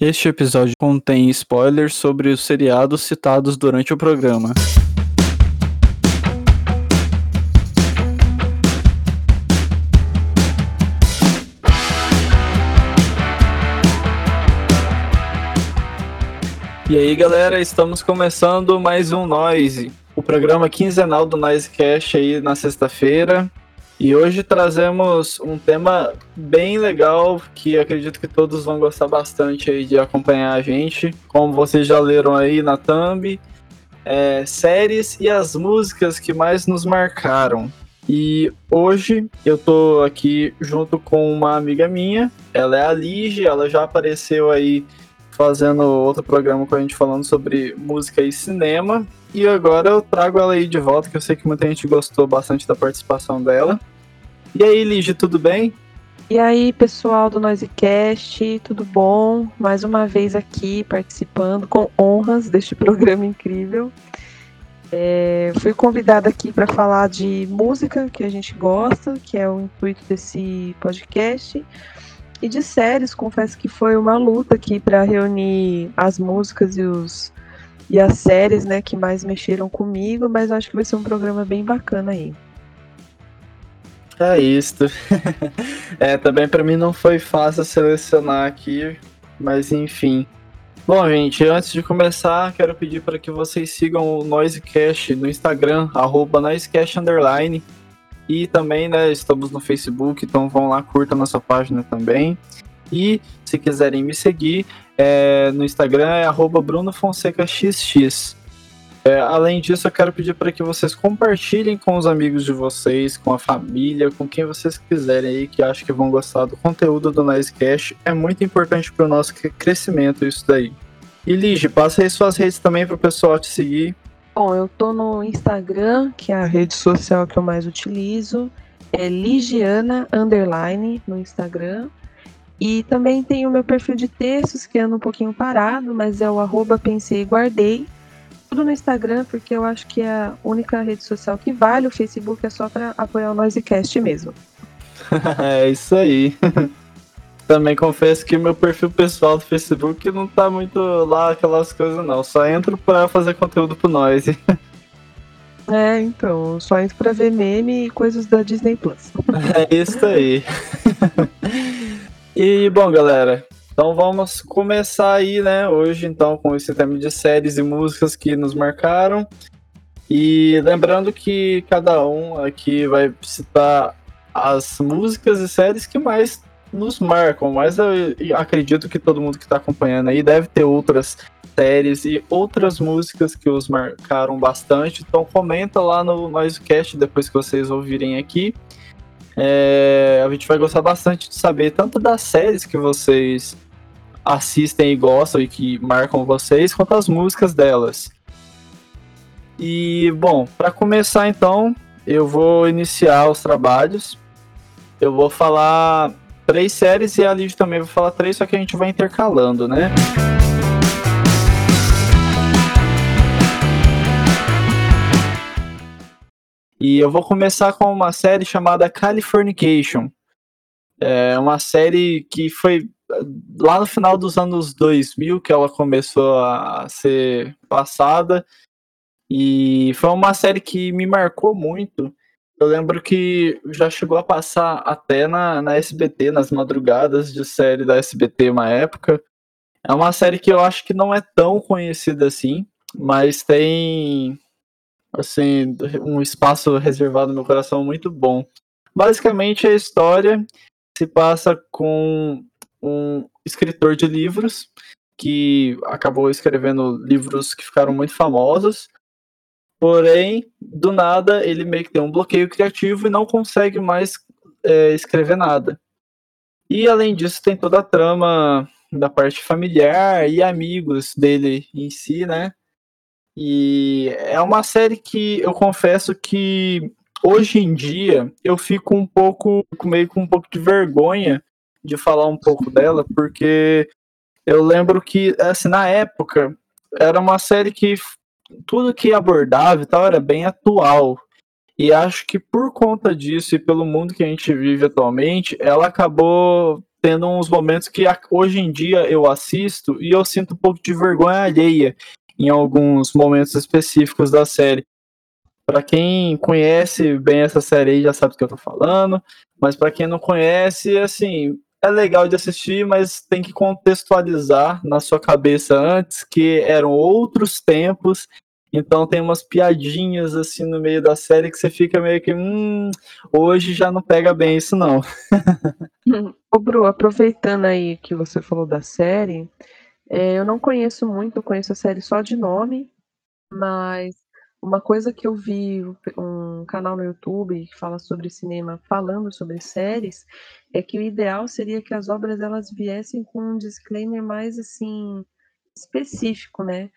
Este episódio contém spoilers sobre os seriados citados durante o programa. E aí galera, estamos começando mais um Noise, o programa quinzenal do Noisecast aí na sexta-feira. E hoje trazemos um tema bem legal que acredito que todos vão gostar bastante aí de acompanhar a gente. Como vocês já leram aí na thumb, é, séries e as músicas que mais nos marcaram. E hoje eu tô aqui junto com uma amiga minha, ela é a Lige, ela já apareceu aí fazendo outro programa com a gente falando sobre música e cinema. E agora eu trago ela aí de volta, que eu sei que muita gente gostou bastante da participação dela. E aí, Lige, tudo bem? E aí, pessoal do Noisecast, tudo bom? Mais uma vez aqui participando com honras deste programa incrível. É, fui convidada aqui para falar de música que a gente gosta, que é o intuito desse podcast, e de séries. Confesso que foi uma luta aqui para reunir as músicas e os e as séries, né, que mais mexeram comigo, mas acho que vai ser um programa bem bacana aí. É isso. é, também para mim não foi fácil selecionar aqui, mas enfim. Bom, gente, antes de começar, quero pedir para que vocês sigam o Noisecast no Instagram, arroba Underline. E também, né, estamos no Facebook, então vão lá, curta nossa página também. E se quiserem me seguir, é, no Instagram é BrunoFonsecaXX. É, além disso, eu quero pedir para que vocês compartilhem com os amigos de vocês, com a família, com quem vocês quiserem aí que acham que vão gostar do conteúdo do Nicecast. É muito importante para o nosso crescimento isso daí. E Lige, passa aí suas redes também para o pessoal te seguir. Bom, eu tô no Instagram, que é a rede social que eu mais utilizo. É Ligiana Underline no Instagram. E também tem o meu perfil de textos, que anda um pouquinho parado, mas é o arroba pensei e guardei. Tudo no Instagram, porque eu acho que é a única rede social que vale. O Facebook é só para apoiar o Noisecast mesmo. é isso aí. Também confesso que meu perfil pessoal do Facebook não tá muito lá aquelas coisas não. Só entro para fazer conteúdo pro Noise. É, então, só entro pra ver meme e coisas da Disney Plus. É isso aí. E bom, galera, então vamos começar aí, né, hoje então com esse tema de séries e músicas que nos marcaram. E lembrando que cada um aqui vai citar as músicas e séries que mais nos marcam, mas eu acredito que todo mundo que está acompanhando aí deve ter outras séries e outras músicas que os marcaram bastante. Então comenta lá no Noisecast depois que vocês ouvirem aqui. É, a gente vai gostar bastante de saber tanto das séries que vocês assistem e gostam e que marcam vocês, quanto as músicas delas. E, bom, para começar então, eu vou iniciar os trabalhos. Eu vou falar três séries e a Liv também vai falar três, só que a gente vai intercalando, né? E eu vou começar com uma série chamada Californication. É uma série que foi lá no final dos anos 2000 que ela começou a ser passada. E foi uma série que me marcou muito. Eu lembro que já chegou a passar até na, na SBT, nas madrugadas de série da SBT uma época. É uma série que eu acho que não é tão conhecida assim, mas tem assim, um espaço reservado no meu coração muito bom. Basicamente, a história se passa com um escritor de livros que acabou escrevendo livros que ficaram muito famosos. Porém, do nada, ele meio que tem um bloqueio criativo e não consegue mais é, escrever nada. E além disso, tem toda a trama da parte familiar e amigos dele em si, né? E é uma série que eu confesso que hoje em dia eu fico um pouco, meio com um pouco de vergonha de falar um pouco dela, porque eu lembro que, assim, na época, era uma série que tudo que abordava e tal era bem atual. E acho que por conta disso e pelo mundo que a gente vive atualmente, ela acabou tendo uns momentos que hoje em dia eu assisto e eu sinto um pouco de vergonha alheia em alguns momentos específicos da série. Para quem conhece bem essa série aí já sabe do que eu tô falando, mas para quem não conhece, assim, é legal de assistir, mas tem que contextualizar na sua cabeça antes que eram outros tempos. Então tem umas piadinhas assim no meio da série que você fica meio que, hum, hoje já não pega bem isso não. Ô Bru, aproveitando aí que você falou da série, é, eu não conheço muito, conheço a série só de nome, mas uma coisa que eu vi um canal no YouTube que fala sobre cinema falando sobre séries é que o ideal seria que as obras elas viessem com um disclaimer mais assim específico, né?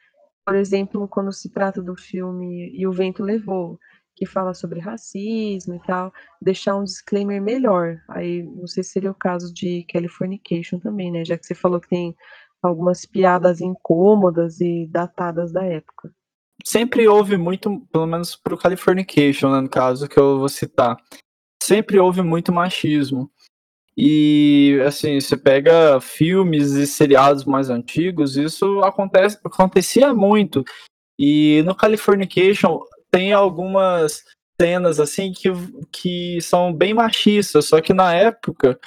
Por exemplo, quando se trata do filme E o Vento Levou, que fala sobre racismo e tal, deixar um disclaimer melhor. Aí não sei se seria o caso de Californication também, né? Já que você falou que tem algumas piadas incômodas e datadas da época sempre houve muito, pelo menos pro Californication, né, no caso que eu vou citar, sempre houve muito machismo. E assim, você pega filmes e seriados mais antigos, isso acontece, acontecia muito. E no Californication tem algumas cenas assim que, que são bem machistas, só que na época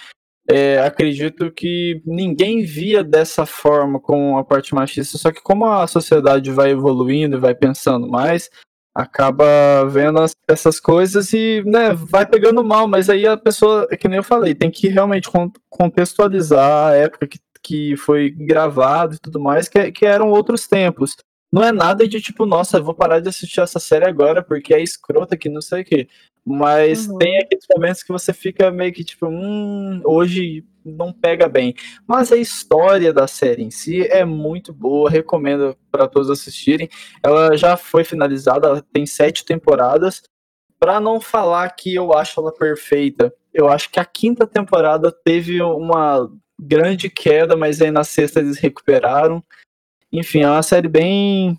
é, acredito que ninguém via dessa forma com a parte machista, só que como a sociedade vai evoluindo e vai pensando mais, acaba vendo as, essas coisas e né, vai pegando mal, mas aí a pessoa, é que nem eu falei, tem que realmente contextualizar a época que, que foi gravado e tudo mais, que, que eram outros tempos. Não é nada de tipo, nossa, vou parar de assistir essa série agora porque é escrota que não sei o quê. Mas uhum. tem aqueles momentos que você fica meio que tipo, hum, hoje não pega bem. Mas a história da série em si é muito boa, recomendo para todos assistirem. Ela já foi finalizada, ela tem sete temporadas. Para não falar que eu acho ela perfeita, eu acho que a quinta temporada teve uma grande queda, mas aí na sexta eles recuperaram. Enfim, é uma série bem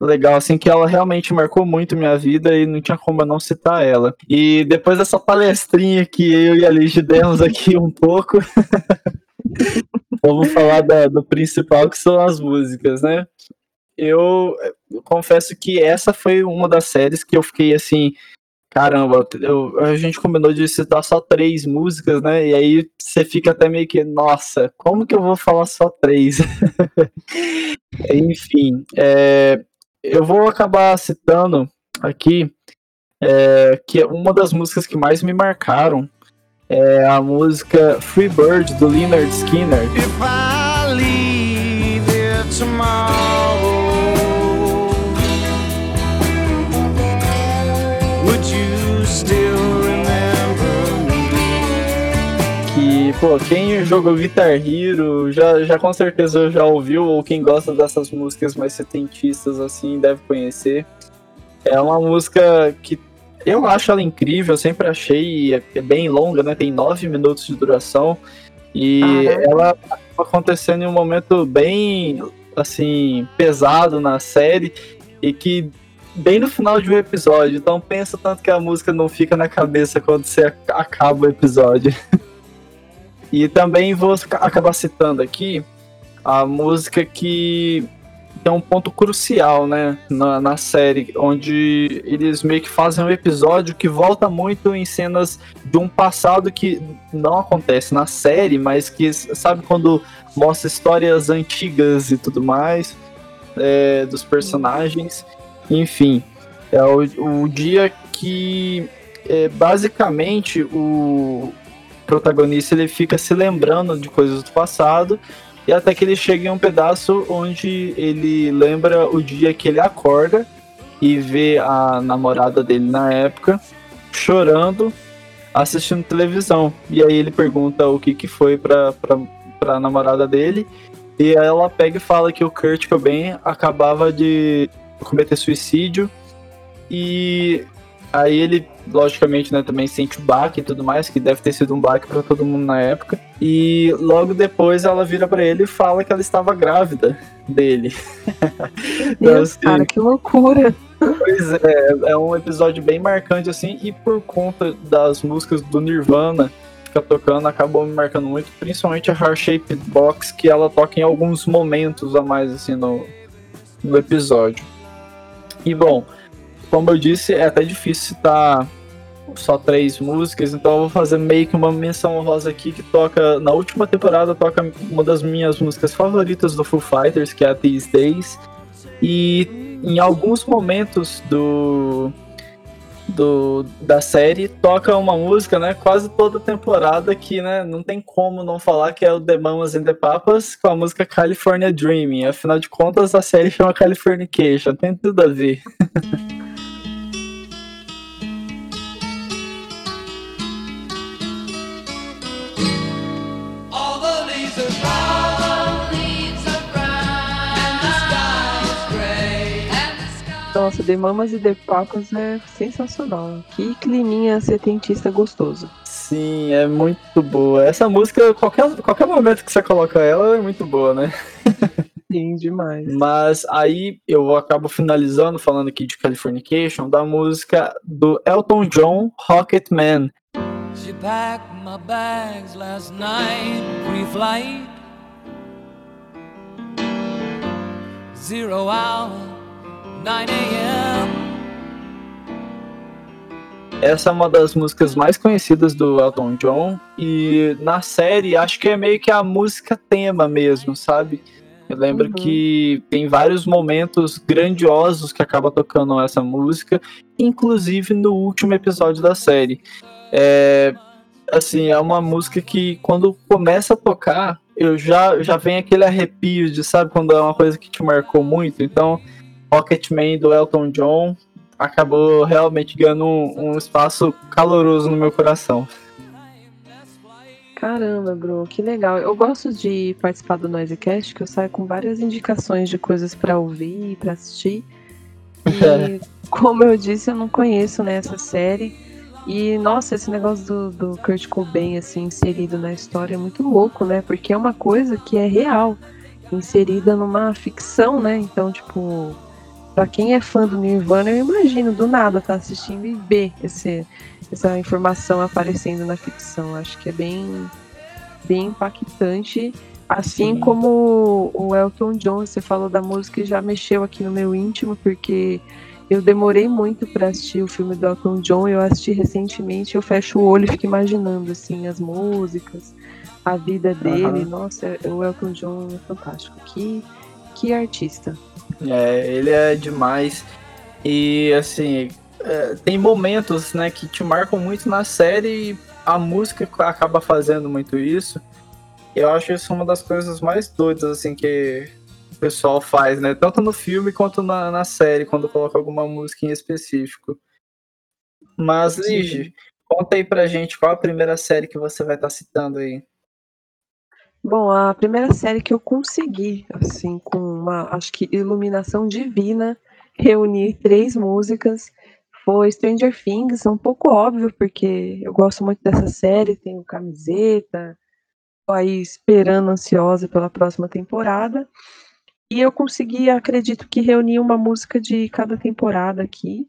legal, assim, que ela realmente marcou muito minha vida e não tinha como não citar ela. E depois dessa palestrinha que eu e a Ligia demos aqui um pouco, vamos falar da, do principal, que são as músicas, né? Eu confesso que essa foi uma das séries que eu fiquei assim, caramba, eu, a gente combinou de citar só três músicas, né? E aí você fica até meio que, nossa, como que eu vou falar só três? Enfim, é, eu vou acabar citando aqui é, que uma das músicas que mais me marcaram é a música Free Bird do Leonard Skinner. If I leave tomorrow, pô, quem jogou Guitar Hero já, já com certeza já ouviu, ou quem gosta dessas músicas mais setentistas assim deve conhecer. É uma música que eu acho ela incrível, eu sempre achei é bem longa, né? Tem nove minutos de duração. E ah, é? ela tá acontecendo em um momento bem assim, pesado na série e que bem no final de um episódio. Então pensa tanto que a música não fica na cabeça quando você acaba o episódio. e também vou acabar citando aqui a música que tem um ponto crucial, né, na, na, série, onde eles meio que fazem um episódio que volta muito em cenas de um passado que não acontece na série, mas que, sabe, quando mostra histórias antigas e tudo mais, é, dos personagens, enfim, é o, o dia que, é, basicamente, o protagonista ele fica se lembrando de coisas do passado e até que ele chega em um pedaço onde ele lembra o dia que ele acorda e vê a namorada dele na época chorando, assistindo televisão. E aí ele pergunta o que, que foi pra, pra namorada dele. E ela pega e fala que o Kurt Cobain acabava de cometer suicídio. E Aí ele, logicamente, né, também sente o baque e tudo mais, que deve ter sido um baque para todo mundo na época. E logo depois ela vira para ele e fala que ela estava grávida dele. Meu então, assim, cara, que loucura! Pois é, é um episódio bem marcante assim, e por conta das músicas do Nirvana música tocando acabou me marcando muito, principalmente a Heart Shaped Box, que ela toca em alguns momentos a mais assim no, no episódio. E bom, como eu disse, é até difícil citar só três músicas, então eu vou fazer meio que uma menção rosa aqui que toca na última temporada toca uma das minhas músicas favoritas do Foo Fighters, que é a These Days. E em alguns momentos do do, da série toca uma música, né, quase toda temporada que, né, não tem como não falar que é o The Mamas and the Papas com a música California Dreaming. Afinal de contas, a série chama Californication, tem tudo a ver. Nossa, The Mamas e The Papas é sensacional. Que climinha setentista gostoso. Sim, é muito boa. Essa música, qualquer, qualquer momento que você coloca ela, é muito boa, né? Sim, demais. Mas aí eu acabo finalizando falando aqui de Californication, da música do Elton John, Rocket Man. She packed my bags last night, pre-flight. Zero hour. 9 a.m. Essa é uma das músicas mais conhecidas do Elton John e na série acho que é meio que a música tema mesmo, sabe? Eu lembro uhum. que tem vários momentos grandiosos que acaba tocando essa música, inclusive no último episódio da série. É, assim, é uma música que quando começa a tocar, eu já já vem aquele arrepio de, sabe, quando é uma coisa que te marcou muito. Então, Rocketman do Elton John acabou realmente ganhando um, um espaço caloroso no meu coração. Caramba, Bruno, que legal. Eu gosto de participar do Noisecast, que eu saio com várias indicações de coisas para ouvir e para assistir. E, como eu disse, eu não conheço né, essa série. E, nossa, esse negócio do, do Kurt Cobain, assim, inserido na história é muito louco, né? Porque é uma coisa que é real, inserida numa ficção, né? Então, tipo, Pra quem é fã do Nirvana, eu imagino do nada tá assistindo e ver esse, essa informação aparecendo na ficção. Acho que é bem, bem impactante. Assim Sim. como o Elton John, você falou da música e já mexeu aqui no meu íntimo, porque eu demorei muito para assistir o filme do Elton John. Eu assisti recentemente, eu fecho o olho e fico imaginando assim as músicas, a vida dele. Uhum. Nossa, o Elton John é fantástico. Que, que artista. É, ele é demais. E assim, é, tem momentos né, que te marcam muito na série e a música acaba fazendo muito isso. Eu acho isso uma das coisas mais doidas assim que o pessoal faz, né? Tanto no filme quanto na, na série, quando coloca alguma música em específico. Mas, Lige, conta aí pra gente qual a primeira série que você vai estar tá citando aí. Bom, a primeira série que eu consegui, assim, com uma, acho que iluminação divina, reunir três músicas foi Stranger Things, um pouco óbvio, porque eu gosto muito dessa série, tenho camiseta, tô aí esperando ansiosa pela próxima temporada. E eu consegui, acredito que reunir uma música de cada temporada aqui.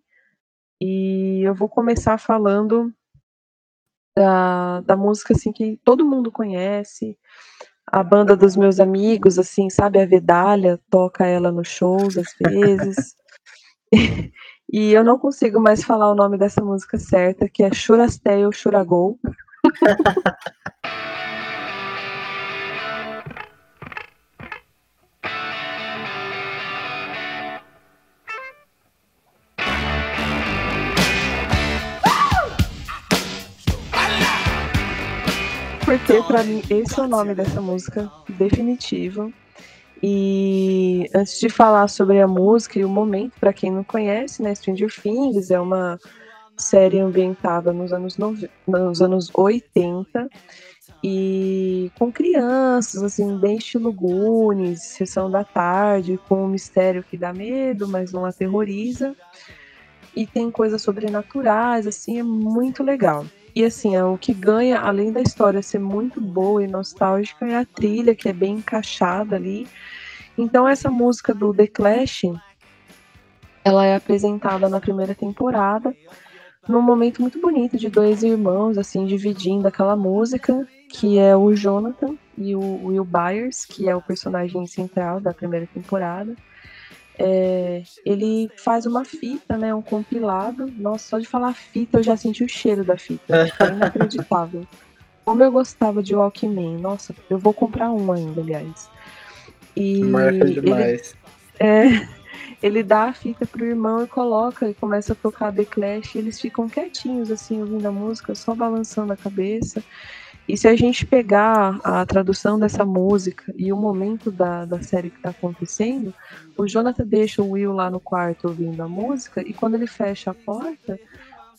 E eu vou começar falando da, da música assim que todo mundo conhece, a banda dos meus amigos, assim, sabe, a Vedalha toca ela nos shows às vezes. e eu não consigo mais falar o nome dessa música certa, que é Churastel Churagol. porque para mim esse é o nome dessa música definitivo. E antes de falar sobre a música e o momento, para quem não conhece, né, Stranger Things é uma série ambientada nos anos, nove... nos anos 80 e com crianças, assim, bem estilo Goonies, sessão da tarde, com um mistério que dá medo, mas não aterroriza. E tem coisas sobrenaturais, assim, é muito legal. E assim, é, o que ganha, além da história ser muito boa e nostálgica, é a trilha, que é bem encaixada ali. Então essa música do The Clash, ela é apresentada na primeira temporada num momento muito bonito de dois irmãos, assim, dividindo aquela música, que é o Jonathan e o Will Byers, que é o personagem central da primeira temporada. É, ele faz uma fita, né, um compilado. Nossa, só de falar fita eu já senti o cheiro da fita. É inacreditável. Como eu gostava de Walkman. Nossa, eu vou comprar um ainda, aliás. E Marca demais. Ele, é, ele dá a fita pro irmão e coloca e começa a tocar The Clash. E eles ficam quietinhos, assim, ouvindo a música, só balançando a cabeça. E se a gente pegar a tradução dessa música e o momento da, da série que está acontecendo, o Jonathan deixa o Will lá no quarto ouvindo a música e quando ele fecha a porta,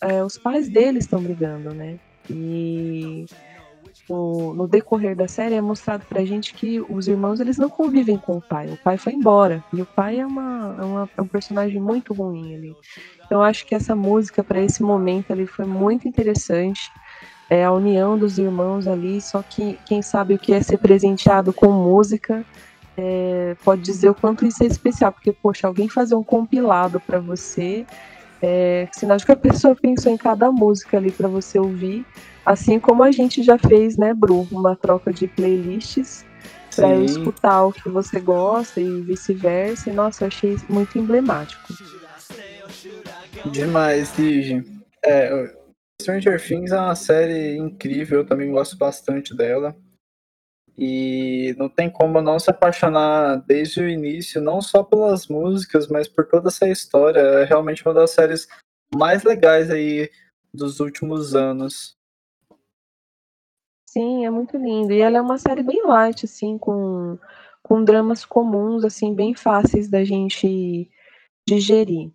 é, os pais dele estão brigando, né? E o, no decorrer da série é mostrado pra gente que os irmãos eles não convivem com o pai. O pai foi embora e o pai é, uma, é, uma, é um personagem muito ruim ali. Então eu acho que essa música para esse momento ali foi muito interessante é a união dos irmãos ali, só que quem sabe o que é ser presenteado com música é, pode dizer o quanto isso é especial, porque, poxa, alguém fazer um compilado para você, é, sinal de que a pessoa pensou em cada música ali para você ouvir, assim como a gente já fez, né, Bru, uma troca de playlists para eu escutar o que você gosta e vice-versa. E, nossa, eu achei muito emblemático. Demais, Lige. É, Stranger Things é uma série incrível, eu também gosto bastante dela. E não tem como não se apaixonar desde o início, não só pelas músicas, mas por toda essa história. É realmente uma das séries mais legais aí dos últimos anos. Sim, é muito lindo. E ela é uma série bem light, assim, com, com dramas comuns, assim, bem fáceis da gente digerir.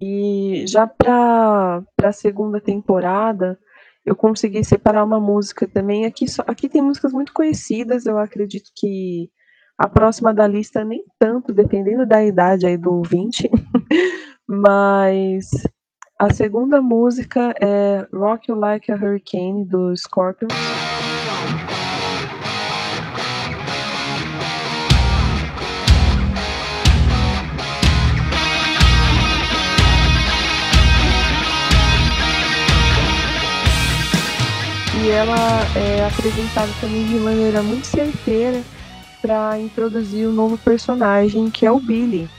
E já para a segunda temporada, eu consegui separar uma música também. Aqui, só, aqui tem músicas muito conhecidas, eu acredito que a próxima da lista nem tanto, dependendo da idade aí do ouvinte. Mas a segunda música é Rock You Like a Hurricane, do Scorpions. Ela é apresentada também de maneira muito certeira para introduzir um novo personagem que é o Billy.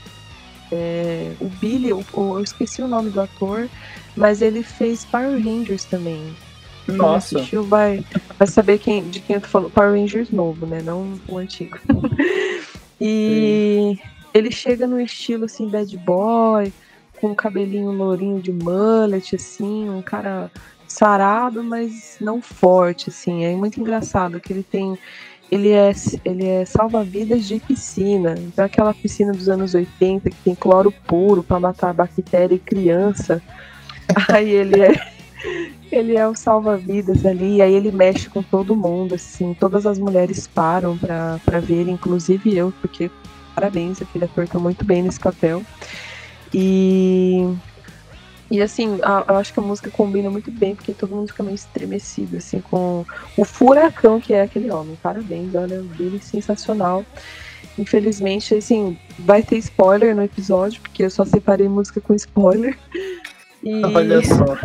É, o Billy, o, o, eu esqueci o nome do ator, mas ele fez Power Rangers também. Nossa. Assistiu vai, vai saber quem, de quem eu tô falando. Power Rangers novo, né? Não o antigo. e Sim. ele chega no estilo assim, bad boy, com um cabelinho lourinho de mullet, assim, um cara sarado, mas não forte, assim. É muito engraçado que ele tem. Ele é, ele é salva-vidas de piscina. Então, aquela piscina dos anos 80 que tem cloro puro para matar bactéria e criança. Aí ele é. Ele é o salva-vidas ali, aí ele mexe com todo mundo, assim. Todas as mulheres param para ver, inclusive eu, porque parabéns, aquele ator tá muito bem nesse papel. E e assim, eu acho que a música combina muito bem, porque todo mundo fica meio estremecido, assim, com o furacão que é aquele homem. Parabéns, olha, ele sensacional. Infelizmente, assim, vai ter spoiler no episódio, porque eu só separei música com spoiler. E olha só.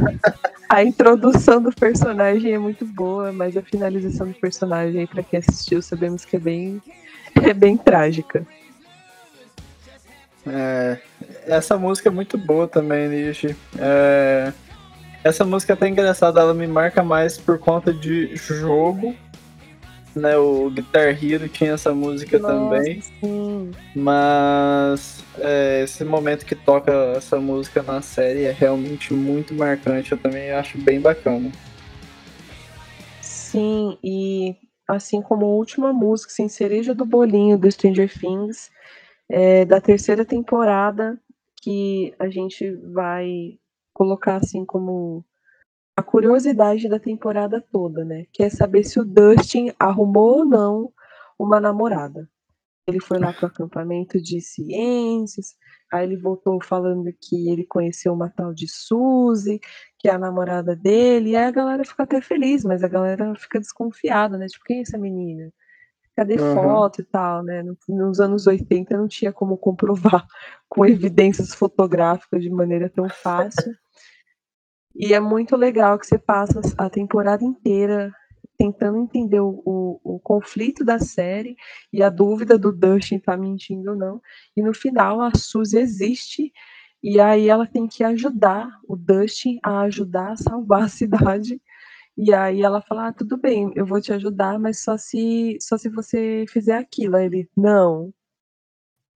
a introdução do personagem é muito boa, mas a finalização do personagem, para quem assistiu, sabemos que é bem, é bem trágica. É, essa música é muito boa também, Nishi. É, essa música é até engraçada, ela me marca mais por conta de jogo. Né, o Guitar Hero tinha essa música Nossa, também. Sim. Mas é, esse momento que toca essa música na série é realmente muito marcante. Eu também acho bem bacana. Sim, e assim como a última música, assim, cereja do bolinho do Stranger Things, é, da terceira temporada que a gente vai colocar assim como a curiosidade da temporada toda, né? Que é saber se o Dustin arrumou ou não uma namorada. Ele foi lá para o acampamento de ciências, aí ele voltou falando que ele conheceu uma tal de Suzy, que é a namorada dele, e aí a galera fica até feliz, mas a galera fica desconfiada, né? Tipo, quem é essa menina? Cadê uhum. foto e tal, né? Nos anos 80 não tinha como comprovar com evidências fotográficas de maneira tão fácil. E é muito legal que você passa a temporada inteira tentando entender o, o, o, conflito da série e a dúvida do Dustin tá mentindo ou não. E no final a Suzy existe e aí ela tem que ajudar o Dustin a ajudar a salvar a cidade. E aí ela fala: ah, tudo bem, eu vou te ajudar, mas só se só se você fizer aquilo. Aí ele, não,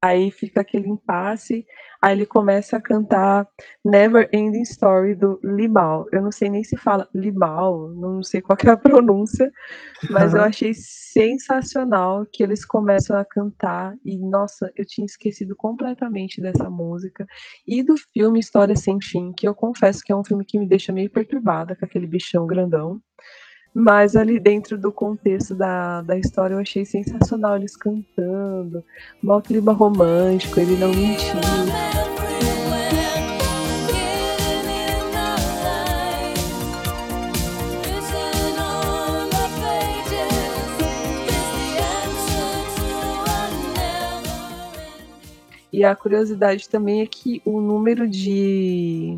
Aí fica aquele impasse, aí ele começa a cantar Never Ending Story do Limal. Eu não sei nem se fala Limal, não sei qual é a pronúncia, mas eu achei sensacional que eles começam a cantar e nossa, eu tinha esquecido completamente dessa música e do filme História Sem Fim, que eu confesso que é um filme que me deixa meio perturbada com aquele bichão grandão. Mas ali dentro do contexto da, da história eu achei sensacional eles cantando, mó clima romântico, ele não mentiu. E a curiosidade também é que o número de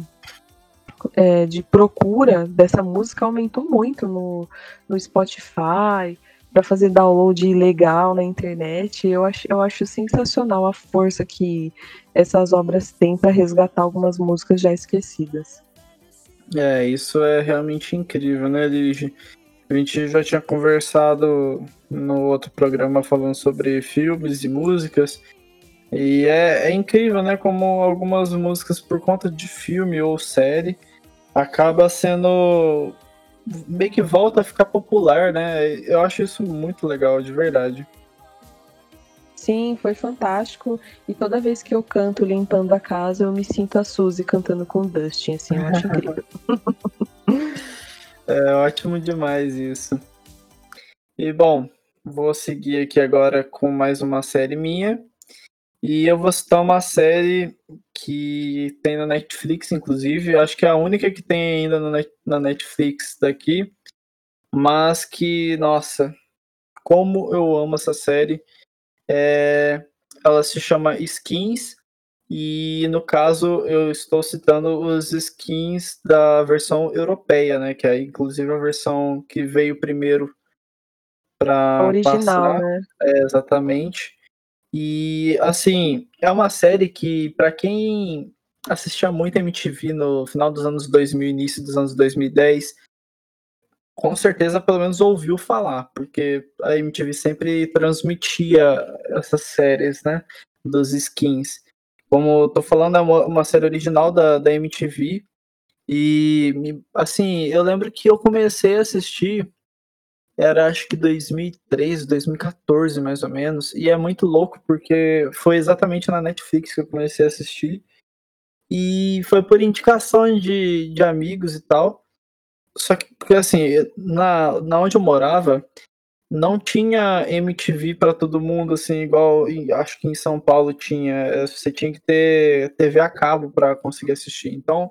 é, de procura dessa música aumentou muito no, no Spotify, para fazer download ilegal na internet. Eu acho, eu acho sensacional a força que essas obras têm para resgatar algumas músicas já esquecidas. É, isso é realmente incrível, né, Lige? A gente já tinha conversado no outro programa falando sobre filmes e músicas. E é, é incrível, né? Como algumas músicas, por conta de filme ou série, acaba sendo meio que volta a ficar popular, né? Eu acho isso muito legal, de verdade. Sim, foi fantástico. E toda vez que eu canto limpando a casa, eu me sinto a Suzy cantando com o Dustin, assim, eu acho incrível. é ótimo demais isso. E bom, vou seguir aqui agora com mais uma série minha. E eu vou citar uma série que tem na Netflix, inclusive. Acho que é a única que tem ainda na Netflix daqui. Mas que, nossa, como eu amo essa série. É... Ela se chama Skins. E no caso, eu estou citando os skins da versão europeia, né? Que é inclusive a versão que veio primeiro para original, passar. né? É, exatamente. E assim, é uma série que para quem assistia muito MTV no final dos anos 2000, início dos anos 2010, com certeza pelo menos ouviu falar, porque a MTV sempre transmitia essas séries, né, dos skins. Como eu tô falando, é uma, uma série original da, da MTV, e assim, eu lembro que eu comecei a assistir era acho que 2013, 2014 mais ou menos, e é muito louco porque foi exatamente na Netflix que eu comecei a assistir, e foi por indicação de, de amigos e tal, só que, porque assim, na, na onde eu morava, não tinha MTV para todo mundo, assim, igual acho que em São Paulo tinha. Você tinha que ter TV a cabo para conseguir assistir. Então,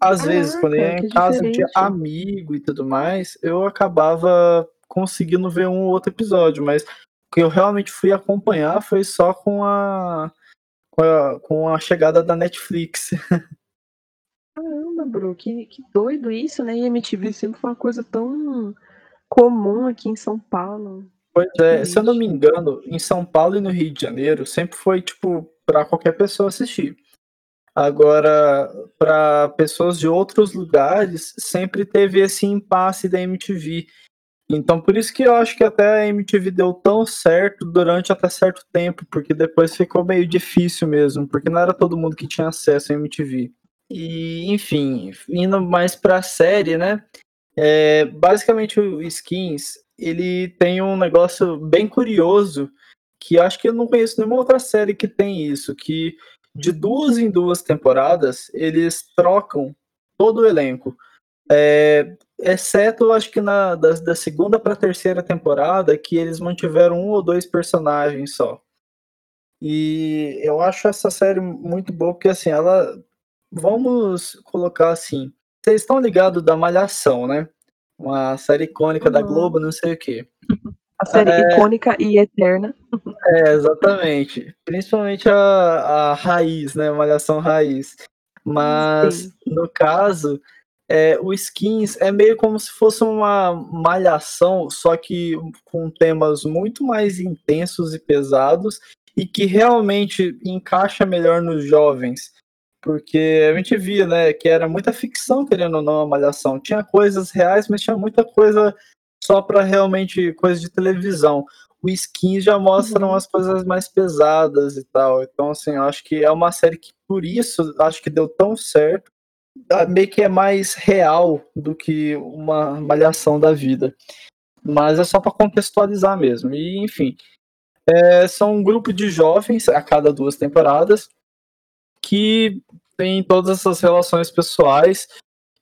às vezes, quando eu ia em casa diferente. de amigo e tudo mais, eu acabava conseguindo ver um ou outro episódio, mas o que eu realmente fui acompanhar foi só com a com a, com a chegada da Netflix. Caramba, bro, que, que doido isso, né? E MTV sempre foi uma coisa tão comum aqui em São Paulo. Pois é, se eu não me engano, em São Paulo e no Rio de Janeiro sempre foi tipo para qualquer pessoa assistir. Agora, para pessoas de outros lugares, sempre teve esse impasse da MTV então, por isso que eu acho que até a MTV deu tão certo durante até certo tempo, porque depois ficou meio difícil mesmo, porque não era todo mundo que tinha acesso à MTV. E, enfim, indo mais pra série, né? É, basicamente, o Skins, ele tem um negócio bem curioso, que acho que eu não conheço nenhuma outra série que tem isso, que de duas em duas temporadas, eles trocam todo o elenco. É, exceto, acho que na, da, da segunda para terceira temporada, que eles mantiveram um ou dois personagens só. E eu acho essa série muito boa, porque assim, ela. Vamos colocar assim. Vocês estão ligados da Malhação, né? Uma série icônica uhum. da Globo, não sei o quê. A série é... icônica e eterna. É, exatamente. Principalmente a, a raiz, né? Malhação raiz. Mas, Sim. no caso, é, o Skins é meio como se fosse uma malhação, só que com temas muito mais intensos e pesados e que realmente encaixa melhor nos jovens. Porque a gente via, né, que era muita ficção, querendo ou não, a malhação. Tinha coisas reais, mas tinha muita coisa só para realmente coisa de televisão. O Skins já mostram uhum. as coisas mais pesadas e tal. Então, assim, eu acho que é uma série que, por isso, acho que deu tão certo meio que é mais real do que uma malhação da vida. Mas é só para contextualizar mesmo. E, enfim, é, são um grupo de jovens a cada duas temporadas que tem todas essas relações pessoais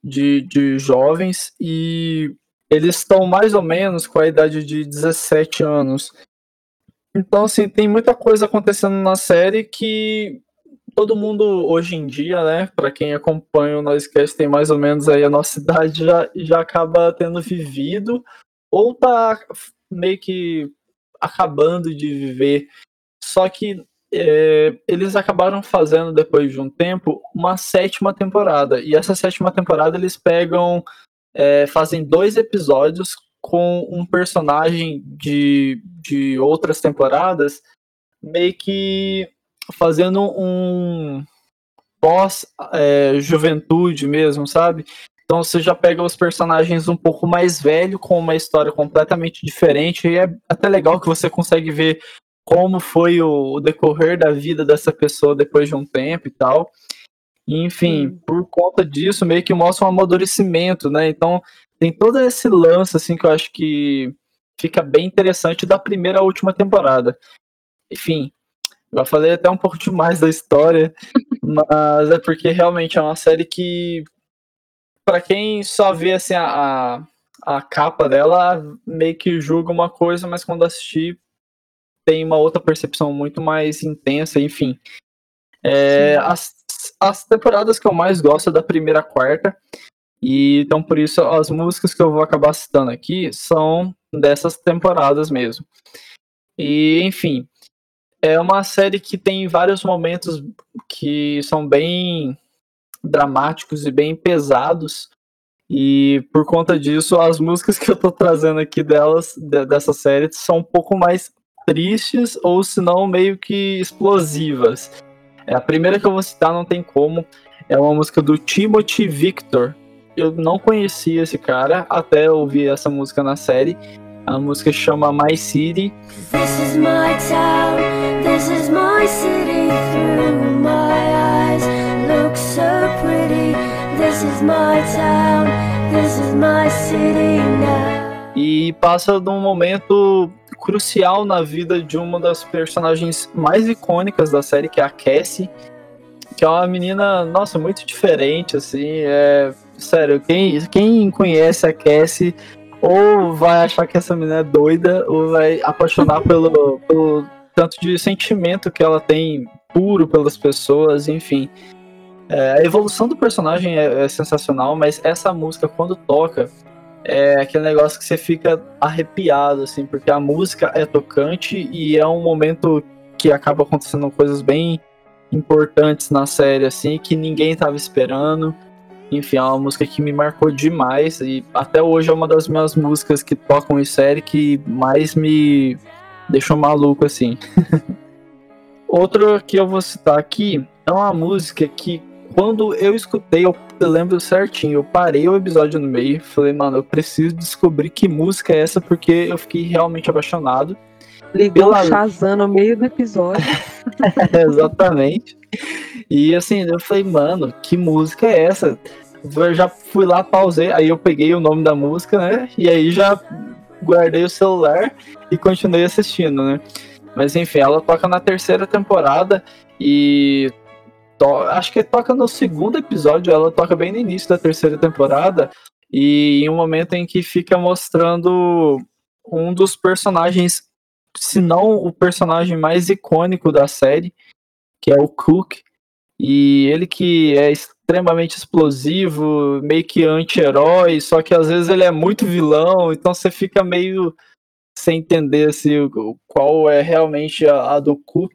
de, de jovens e eles estão mais ou menos com a idade de 17 anos. Então, assim, tem muita coisa acontecendo na série que todo mundo hoje em dia, né, para quem acompanha o Noisecast tem mais ou menos aí a nossa idade já, já acaba tendo vivido ou tá meio que acabando de viver. Só que é, eles acabaram fazendo depois de um tempo uma sétima temporada e essa sétima temporada eles pegam é, fazem dois episódios com um personagem de, de outras temporadas meio que fazendo um pós-juventude é, mesmo, sabe? Então você já pega os personagens um pouco mais velho com uma história completamente diferente e é até legal que você consegue ver como foi o, o decorrer da vida dessa pessoa depois de um tempo e tal. Enfim, por conta disso meio que mostra um amadurecimento, né? Então tem todo esse lance assim que eu acho que fica bem interessante da primeira à última temporada. Enfim, já falei até um pouco demais da história, mas é porque realmente é uma série que, para quem só vê assim a, a, capa dela, meio que julga uma coisa, mas quando assistir tem uma outra percepção muito mais intensa, enfim. É, as, as temporadas que eu mais gosto é da primeira quarta, e então por isso as músicas que eu vou acabar citando aqui são dessas temporadas mesmo. E enfim, é uma série que tem vários momentos que são bem dramáticos e bem pesados. E por conta disso, as músicas que eu tô trazendo aqui delas, dessa série, são um pouco mais tristes ou se não meio que explosivas. É, a primeira que eu vou citar não tem como, é uma música do Timothy Victor. Eu não conhecia esse cara até ouvir essa música na série. A música chama My City. This is my town, this is my city through my eyes. So pretty. This is my town, this is my city now. E passa de um momento crucial na vida de uma das personagens mais icônicas da série, que é a Cassie, que é uma menina, nossa, muito diferente, assim, é... Sério, quem, quem conhece a Cassie ou vai achar que essa menina é doida, ou vai apaixonar pelo, pelo tanto de sentimento que ela tem puro pelas pessoas, enfim. É, a evolução do personagem é, é, sensacional, mas essa música, quando toca, é aquele negócio que você fica arrepiado, assim, porque a música é tocante e é um momento que acaba acontecendo coisas bem importantes na série, assim, que ninguém estava esperando. Enfim, é uma música que me marcou demais e até hoje é uma das minhas músicas que tocam em série que mais me deixou maluco assim. Outra que eu vou citar aqui é uma música que quando eu escutei, eu, lembro certinho, eu parei o episódio no meio, falei, mano, eu preciso descobrir que música é essa porque eu fiquei realmente apaixonado. Ligou pela... Shazam no meio do episódio. Exatamente. E assim, eu falei, mano, que música é essa? Eu já fui lá, pausei, aí eu peguei o nome da música, né? E aí já guardei o celular e continuei assistindo, né? Mas enfim, ela toca na terceira temporada e acho que toca no segundo episódio, ela toca bem no início da terceira temporada e em um momento em que fica mostrando um dos personagens, se não o personagem mais icônico da série, que é o Cook. E ele que é extremamente explosivo, meio que anti-herói, só que às vezes ele é muito vilão, então você fica meio sem entender assim, qual é realmente a, a do Cook.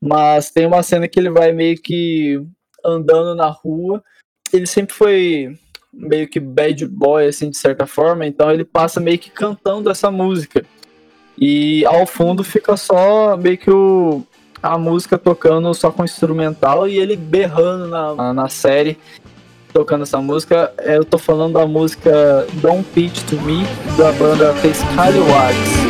Mas tem uma cena que ele vai meio que andando na rua. Ele sempre foi meio que bad boy, assim, de certa forma, então ele passa meio que cantando essa música. E ao fundo fica só meio que o, a música tocando só com instrumental e ele berrando na, na série tocando essa música. Eu tô falando da música Don't Pitch to Me da banda Pescalho Wax.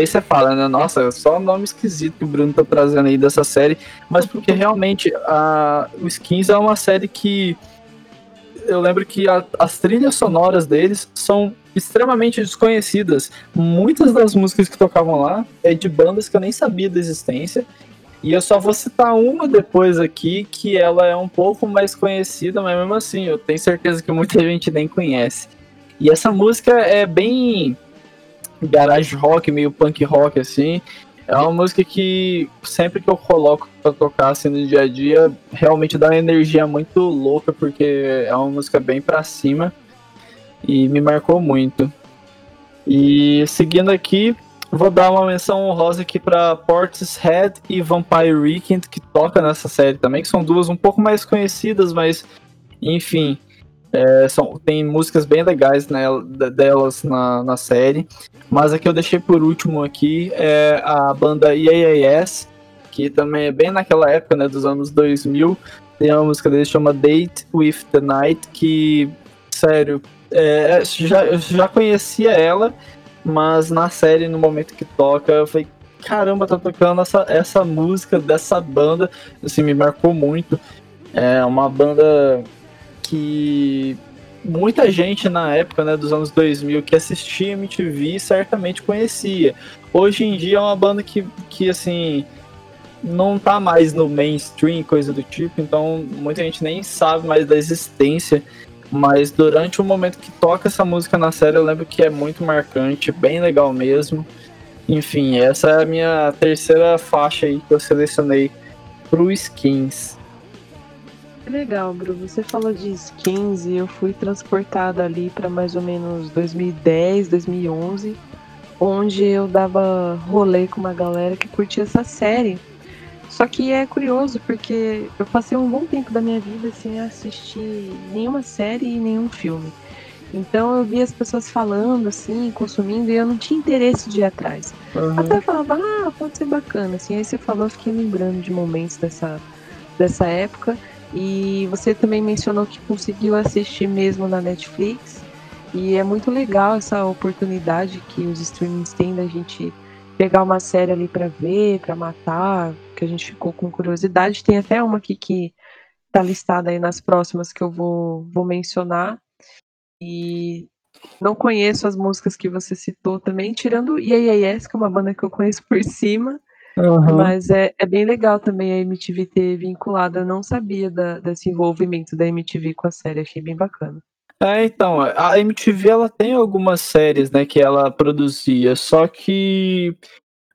Aí você fala, né? Nossa, só nome esquisito que o Bruno tá trazendo aí dessa série. Mas porque realmente a, o Skins é uma série que. Eu lembro que a, as trilhas sonoras deles são extremamente desconhecidas. Muitas das músicas que tocavam lá é de bandas que eu nem sabia da existência. E eu só vou citar uma depois aqui, que ela é um pouco mais conhecida, mas mesmo assim, eu tenho certeza que muita gente nem conhece. E essa música é bem garage rock, meio punk rock, assim. É uma música que sempre que eu coloco pra tocar assim no dia a dia, realmente dá uma energia muito louca, porque é uma música bem pra cima e me marcou muito. E seguindo aqui, vou dar uma menção honrosa aqui para Portishead e Vampire Weekend, que toca nessa série também, que são duas um pouco mais conhecidas, mas enfim, é, são, tem músicas bem legais nela, delas na, na série. Mas a que eu deixei por último aqui é a banda EAS, que também é bem naquela época, né, dos anos 2000. Tem uma música deles chama Date with the Night, que, sério, é, já, eu já conhecia ela, mas na série, no momento que toca, eu falei, caramba, tá tocando essa, essa música dessa banda, assim, me marcou muito. É uma banda que muita gente na época né, dos anos 2000 que assistia MTV certamente conhecia. Hoje em dia é uma banda que, que assim não tá mais no mainstream, coisa do tipo, então muita gente nem sabe mais da existência. Mas durante o momento que toca essa música na série, eu lembro que é muito marcante, bem legal mesmo. Enfim, essa é a minha terceira faixa aí que eu selecionei pro Skins legal, Bru. Você falou de skins e eu fui transportada ali para mais ou menos 2010, 2011, onde eu dava rolê com uma galera que curtia essa série. Só que é curioso porque eu passei um bom tempo da minha vida sem assistir nenhuma série e nenhum filme. Então eu via as pessoas falando assim, consumindo, e eu não tinha interesse de ir atrás. Uhum. Até falava, ah, pode ser bacana. Assim, aí você falou, eu fiquei lembrando de momentos dessa, dessa época. E você também mencionou que conseguiu assistir mesmo na Netflix. E é muito legal essa oportunidade que os streamings têm da gente pegar uma série ali para ver, para matar, que a gente ficou com curiosidade. Tem até uma aqui que tá listada aí nas próximas que eu vou, vou mencionar. E não conheço as músicas que você citou também, tirando Yes, que é uma banda que eu conheço por cima. Uhum. Mas é, é bem legal também a MTV ter vinculado. Eu não sabia da, desse envolvimento da MTV com a série, achei bem bacana. É, então, a MTV ela tem algumas séries, né, que ela produzia, só que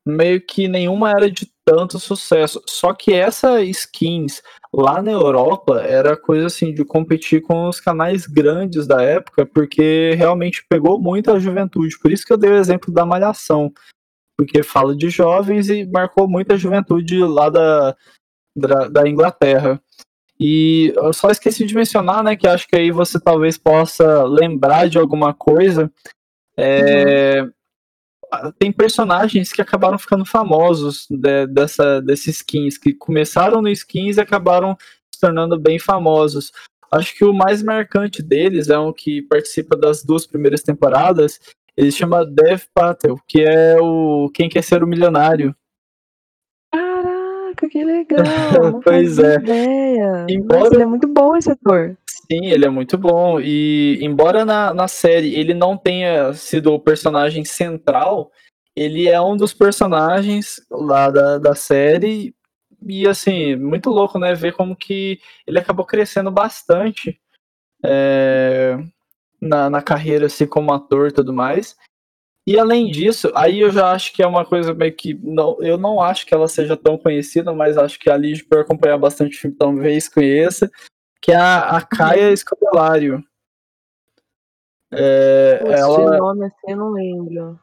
meio que nenhuma era de tanto sucesso. Só que essa skins lá na Europa era coisa assim de competir com os canais grandes da época, porque realmente pegou muito a juventude. Por isso que eu dei o exemplo da Malhação porque fala de jovens e marcou muita juventude lá da, da, da, Inglaterra. E eu só esqueci de mencionar, né, que acho que aí você talvez possa lembrar de alguma coisa. É, uhum. Tem personagens que acabaram ficando famosos de, dessa, desses skins, que começaram no skins e acabaram se tornando bem famosos. Acho que o mais marcante deles é um que participa das duas primeiras temporadas, ele chama Dev Patel, que é o Quem Quer Ser o Milionário. Caraca, que legal! pois é. Ideia. Embora... Nossa, ele é muito bom esse ator. Sim, ele é muito bom. E embora na, na série ele não tenha sido o personagem central, ele é um dos personagens lá da, da série. E assim, muito louco, né? Ver como que ele acabou crescendo bastante. É, na, na carreira assim como ator e tudo mais. E além disso, aí eu já acho que é uma coisa meio que. Não, eu não acho que ela seja tão conhecida, mas acho que a Liz, por acompanhar bastante filme, talvez conheça, que é a, a Caia Escobelário. É, ela, nome assim eu não lembro.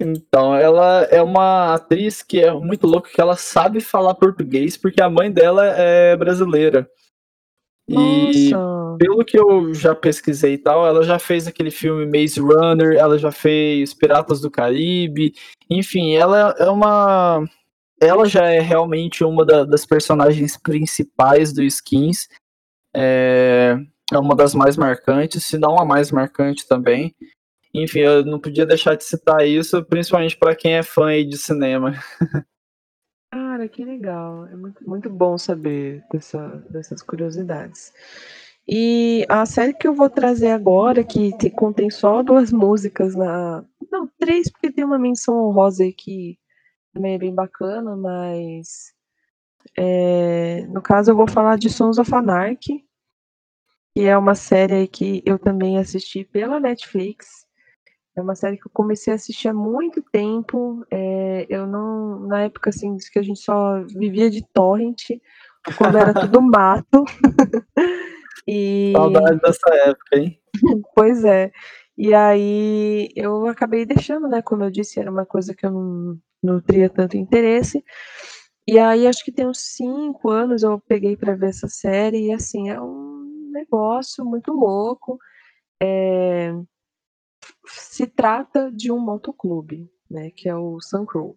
Então, ela é uma atriz que é muito louca, que ela sabe falar português, porque a mãe dela é brasileira. E Nossa! pelo que eu já pesquisei e tal, ela já fez aquele filme Maze Runner, ela já fez Piratas do Caribe, enfim, ela é uma. Ela já é realmente uma da- das personagens principais do Skins. É, é uma das mais marcantes, se não a mais marcante também. Enfim, eu não podia deixar de citar isso, principalmente para quem é fã aí de cinema. Cara, que legal. É muito, muito bom saber dessa, dessas curiosidades. E a série que eu vou trazer agora, que te- contém só duas músicas na. Não, três, porque tem uma menção honrosa aí que também é bem bacana, mas. é, no caso, eu vou falar de Sons of Anarchy, que é uma série que eu também assisti pela Netflix. É uma série que eu comecei a assistir há muito tempo. é, eu não. Na época, assim, que a gente só vivia de torrent, quando era tudo mato. e. Saudade dessa época, hein? Pois é. E aí eu acabei deixando, né? Como eu disse, era uma coisa que eu não nutria tanto interesse. E aí acho que tem uns cinco anos eu peguei para ver essa série e assim é um negócio muito louco. É, se trata de um motoclube, né? Que é o Sun Crew.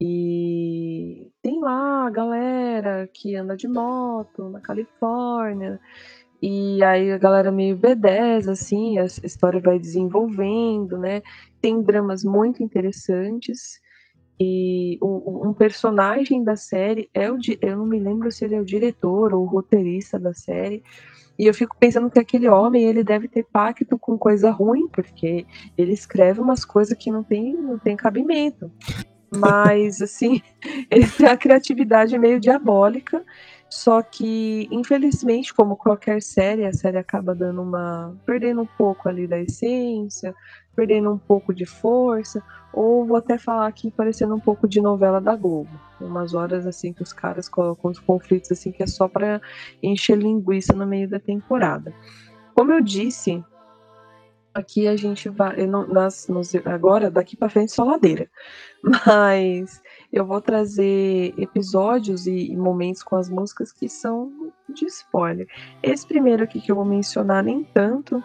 E tem lá a galera que anda de moto na Califórnia. E aí a galera meio B10, assim, a história vai desenvolvendo, né? Tem dramas muito interessantes. E um, um personagem da série é o. Eu não me lembro se ele é o diretor ou o roteirista da série. E eu fico pensando que aquele homem ele deve ter pacto com coisa ruim, porque ele escreve umas coisas que não tem, não tem cabimento. Mas, assim, ele tem a criatividade meio diabólica. Só que, infelizmente, como qualquer série, a série acaba dando uma. perdendo um pouco ali da essência, perdendo um pouco de força, ou vou até falar aqui parecendo um pouco de novela da Globo. Umas horas assim que os caras colocam os conflitos assim que é só para encher linguiça no meio da temporada. Como eu disse, aqui a gente vai. Nas, nos, agora, daqui para frente, só ladeira. Mas eu vou trazer episódios e, e, momentos com as músicas que são de spoiler. Esse primeiro aqui que eu vou mencionar, nem tanto,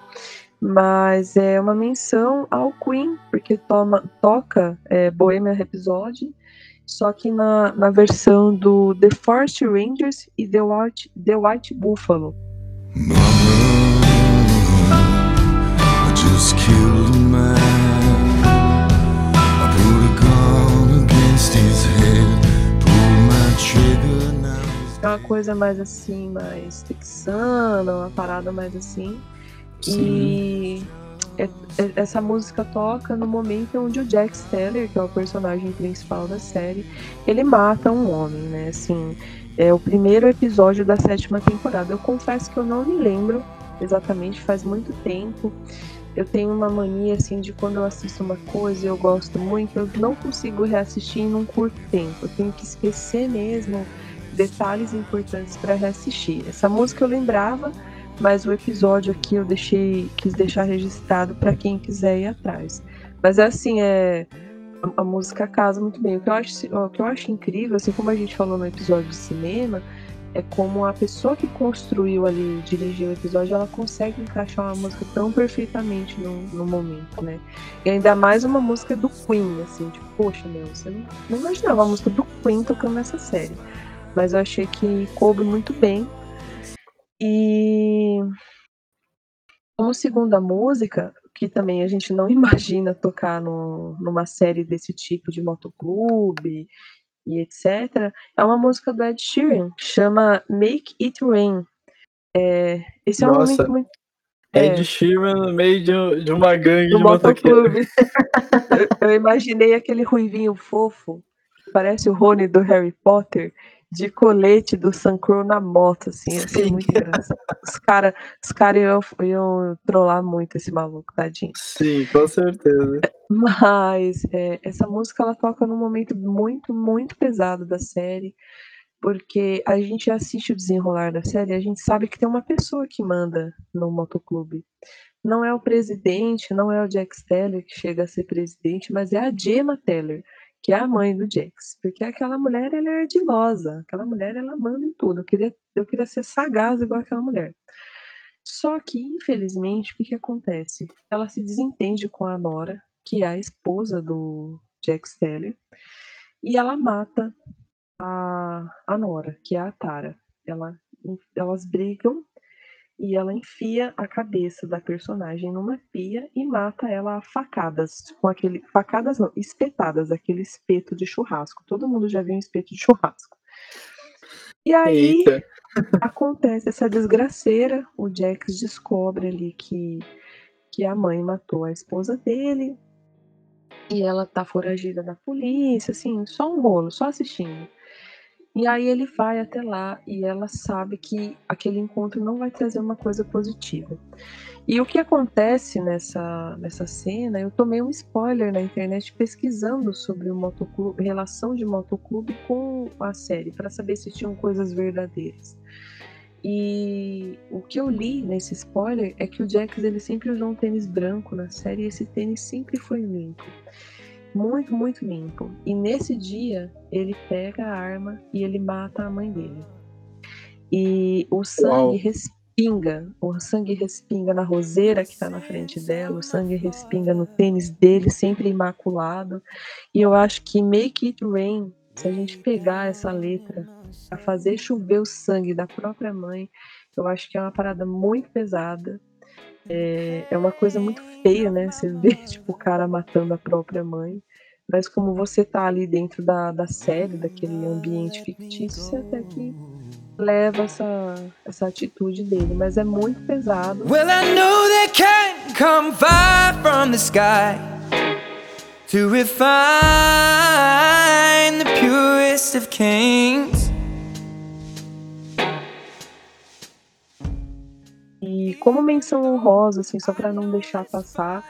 mas é uma menção ao Queen, porque toma, toca é, Bohemian Rhapsody, só que na, na versão do The Forest Rangers e The White, The White Buffalo. É uma coisa mais assim, mais texana, uma parada mais assim. Sim. E é- é- essa música toca no momento onde o Jack Steller, que é o personagem principal da série, ele mata um homem, né? Assim, é o primeiro episódio da sétima temporada. Eu confesso que eu não me lembro exatamente, faz muito tempo. Eu tenho uma mania assim de quando eu assisto uma coisa e eu gosto muito, eu não consigo reassistir em um curto tempo. Eu tenho que esquecer mesmo detalhes importantes para reassistir. Essa música eu lembrava, mas o episódio aqui eu deixei, quis deixar registrado para quem quiser ir atrás. Mas é assim, é a, a música casa muito bem. O que eu acho, o que eu acho incrível, assim como a gente falou no episódio de cinema, é como a pessoa que construiu ali, dirigiu o episódio, ela consegue encaixar uma música tão perfeitamente no, no momento, né? E ainda mais uma música do Queen, assim, tipo, poxa, meu, você não, não imaginava a música do Queen tocando nessa série. Mas eu achei que coube muito bem. E como segunda música, que também a gente não imagina tocar no, numa série desse tipo de motoclube e etc., é uma música do Ed Sheeran, chama Make It Rain. É, esse é um Nossa, momento muito. Ed É. Sheeran no meio de, de uma gangue do de motoclube. eu, eu imaginei aquele ruivinho fofo, que parece o Rony do Harry Potter, de colete do Sancro na moto, assim, ia ser Sim. muito engraçado. Os caras os cara iam, iam trollar muito esse maluco, tadinho. Sim, com certeza. Mas é, essa música ela toca num momento muito, muito pesado da série. porque a gente assiste o desenrolar da série, a gente sabe que tem uma pessoa que manda no motoclube. Não é o presidente, não é o Jax Teller que chega a ser presidente, mas é a Gemma Teller, que é a mãe do Jax. Porque aquela mulher, ela é ardilosa. Aquela mulher, ela manda em tudo. Eu queria, eu queria ser sagaz igual aquela mulher. Só que, infelizmente, o que, que acontece? Ela se desentende com a Nora, que é a esposa do Jax Teller, e ela mata a, a Nora, que é a Tara. Ela, elas brigam e ela enfia a cabeça da personagem numa pia e mata ela a facadas, com aquele facadas não, espetadas, aquele espeto de churrasco. Todo mundo já viu um espeto de churrasco. E aí Eita. acontece essa desgraceira, o Jax descobre ali que que a mãe matou a esposa dele e ela tá foragida da polícia, assim, só um rolo, só assistindo. E aí ele vai até lá e ela sabe que aquele encontro não vai trazer uma coisa positiva. E o que acontece nessa, nessa cena, eu tomei um spoiler na internet pesquisando sobre o motoclube, relação de motoclube com a série, para saber se tinham coisas verdadeiras. E o que eu li nesse spoiler é que o Jax ele sempre usou um tênis branco na série e esse tênis sempre foi limpo muito, muito limpo. E nesse dia, ele pega a arma e ele mata a mãe dele. E o sangue Uau. respinga, o sangue respinga na roseira que tá na frente dela, o sangue respinga no tênis dele, sempre imaculado. E eu acho que Make It Rain, se a gente pegar essa letra a fazer chover o sangue da própria mãe, eu acho que é uma parada muito pesada. É, é uma coisa muito feia, né? Você vê tipo, o cara matando a própria mãe. Mas como você tá ali dentro da, da série, daquele ambiente fictício, você até que leva essa, essa atitude dele. Mas é muito pesado. Well, I know they can come fire from the sky to refine the purest of kings. E como menção honrosa, assim, só para não deixar passar,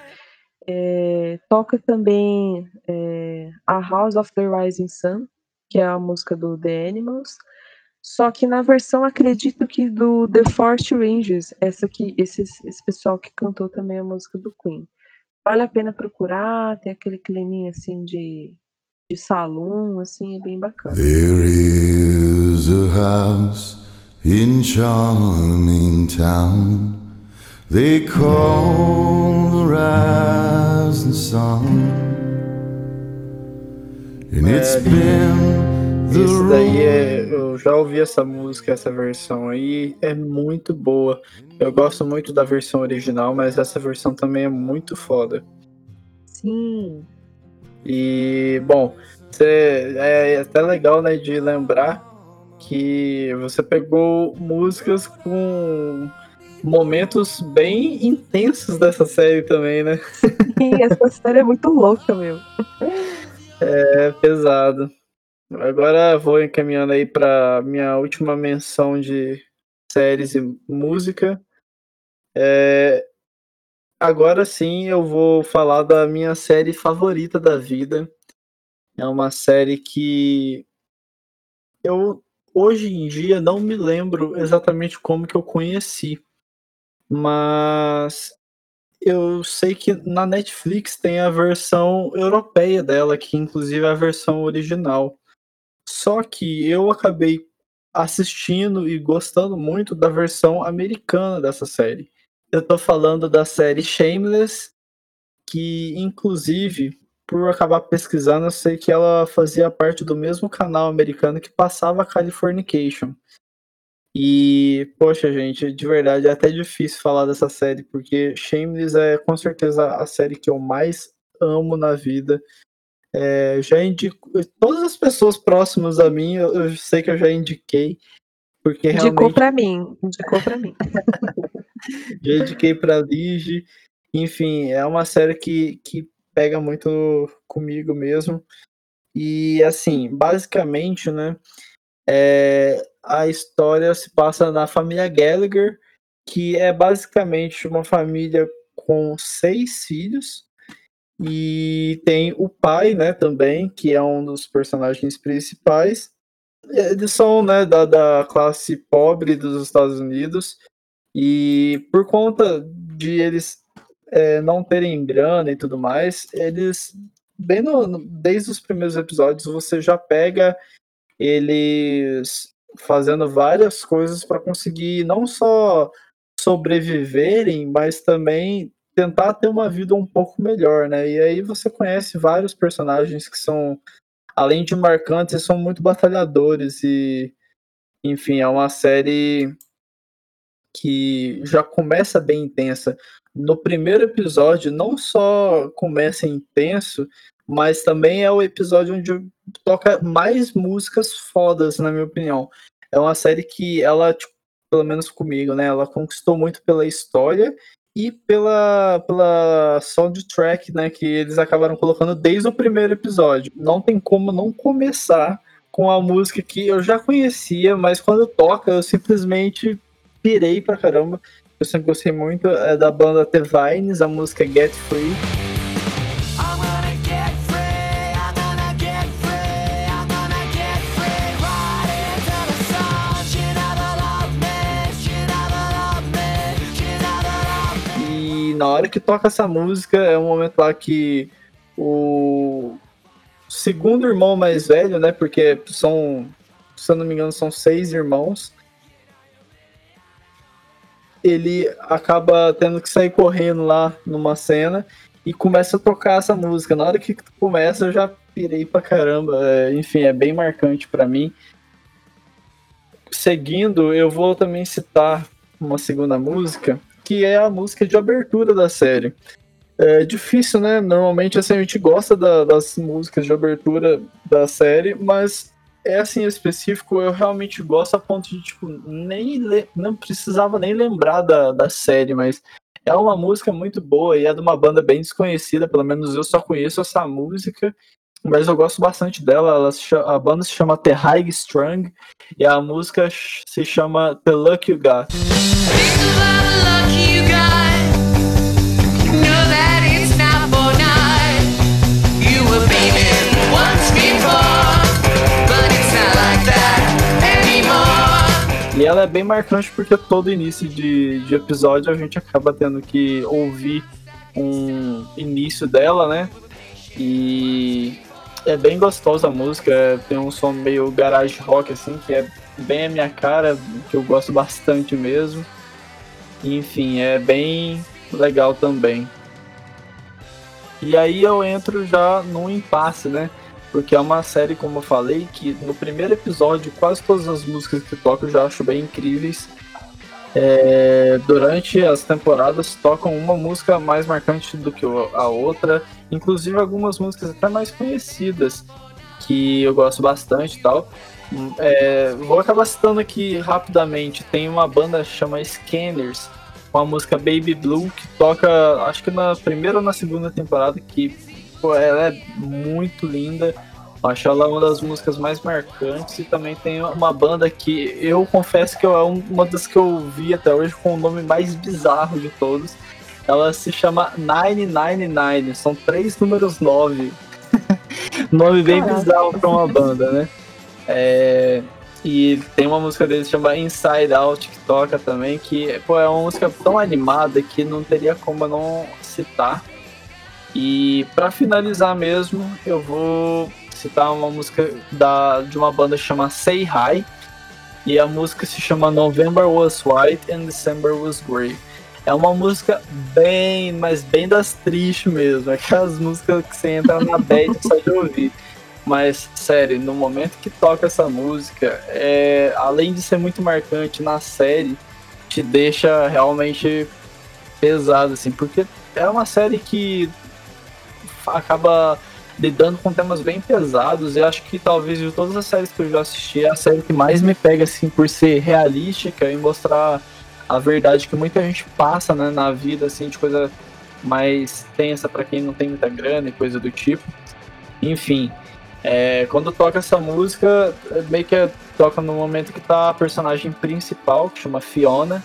é, toca também é, a House of the Rising Sun, que é a música do The Animals, só que na versão, acredito que do The Forest Rangers, essa esse, esse pessoal que cantou também a música do Queen. Vale a pena procurar, tem aquele climinha assim de, de salão, assim, é bem bacana. There is a house in charming town they call the rising sun, and it's been the Isso daí é. Eu já ouvi essa música, essa versão aí, é muito boa. Eu gosto muito da versão original, mas essa versão também é muito foda. Sim, E, bom, cê- é até legal, né, de lembrar que você pegou músicas com momentos bem intensos dessa série também, né? e essa série é muito louca, meu. É pesado. Agora vou encaminhando aí para minha última menção de séries e música. É, Agora sim eu vou falar da minha série favorita da vida. É uma série que eu hoje em dia não me lembro exatamente como que eu conheci, mas eu sei que na Netflix tem a versão europeia dela, que inclusive é a versão original. Só que eu acabei assistindo e gostando muito da versão americana dessa série. Eu tô falando da série Shameless, que inclusive, por acabar pesquisando, eu sei que ela fazia parte do mesmo canal americano que passava Californication. E, poxa, gente, de verdade é até difícil falar dessa série, porque Shameless é com certeza a série que eu mais amo na vida. É, já indico. Todas as pessoas próximas a mim, eu, eu sei que eu já indiquei, porque Indicou realmente pra mim, indicou pra mim. já indiquei pra Lige. Enfim, é uma série que, que pega muito comigo mesmo. E assim, basicamente, né? É, a história se passa na família Gallagher, que é basicamente uma família com seis filhos. E tem o pai, né, também, que é um dos personagens principais. eles são né, da, da classe pobre dos Estados Unidos e por conta de eles é, não terem grana e tudo mais, eles bem no, desde os primeiros episódios você já pega eles fazendo várias coisas para conseguir não só sobreviverem, mas também tentar ter uma vida um pouco melhor, né? E aí você conhece vários personagens que são, além de marcantes, são muito batalhadores e, enfim, é uma série que já começa bem intensa. No primeiro episódio, não só começa intenso, mas também é o episódio onde toca mais músicas fodas, na minha opinião. É uma série que ela, tipo, pelo menos comigo, né? Ela conquistou muito pela história e pela, pela soundtrack, né, que eles acabaram colocando desde o primeiro episódio. Não tem como não começar com a música que eu já conhecia, mas quando toca eu simplesmente pirei pra caramba. Eu sempre gostei muito é da banda The Vines, a música Get Free. Na hora que toca essa música, é um momento lá que o segundo irmão mais velho, né? Porque são, se eu não me engano, são seis irmãos. Ele acaba tendo que sair correndo lá numa cena e começa a tocar essa música. Na hora que começa, eu já pirei pra caramba. É, enfim, é bem marcante para mim. Seguindo, eu vou também citar uma segunda música que é a música de abertura da série. É difícil, né? Normalmente assim, a gente gosta da, das músicas de abertura da série, mas é assim específico, eu realmente gosto a ponto de, tipo, nem não precisava nem lembrar da, da série, mas é uma música muito boa e é de uma banda bem desconhecida, pelo menos eu só conheço essa música, mas eu gosto bastante dela. Ela chama, a banda se chama The High Strung e a música se chama The Luck You Got. E ela é bem marcante porque todo início de, de episódio a gente acaba tendo que ouvir um início dela, né? E é bem gostosa a música, é, tem um som meio garage rock assim, que é bem a minha cara, que eu gosto bastante mesmo. Enfim, é bem legal também. E aí eu entro já num impasse, né? Porque é uma série, como eu falei, que no primeiro episódio quase todas as músicas que tocam eu já acho bem incríveis. É, durante as temporadas tocam uma música mais marcante do que a outra, inclusive algumas músicas até mais conhecidas, que eu gosto bastante e tal. É, vou acabar citando aqui rapidamente. Tem uma banda que chama Scanners, com a música Baby Blue, que toca, acho que na primeira ou na segunda temporada, que pô, ela é muito linda. Acho ela uma das músicas mais marcantes e também tem uma banda que eu confesso que é uma das que eu vi até hoje com o nome mais bizarro de todos. Ela se chama 999, são três números 9. nome bem Caraca. bizarro pra uma banda, né? É, e tem uma música deles chamada Inside Out que toca também, que pô, é uma música tão animada que não teria como não citar. E para finalizar mesmo, eu vou citar uma música da, de uma banda chamada Say Hi. E a música se chama November Was White and December Was Grey. É uma música bem, mas bem das tristes mesmo. Aquelas músicas que você entra na bad só de ouvir. Mas, sério, no momento que toca essa música, é, além de ser muito marcante na série, te deixa realmente pesado, assim, porque é uma série que acaba lidando com temas bem pesados e acho que talvez de todas as séries que eu já assisti é a série que mais me pega assim por ser realística e mostrar a verdade que muita gente passa né, na vida assim de coisa mais tensa para quem não tem muita grana e coisa do tipo enfim é, quando toca essa música meio que toca no momento que tá a personagem principal que chama Fiona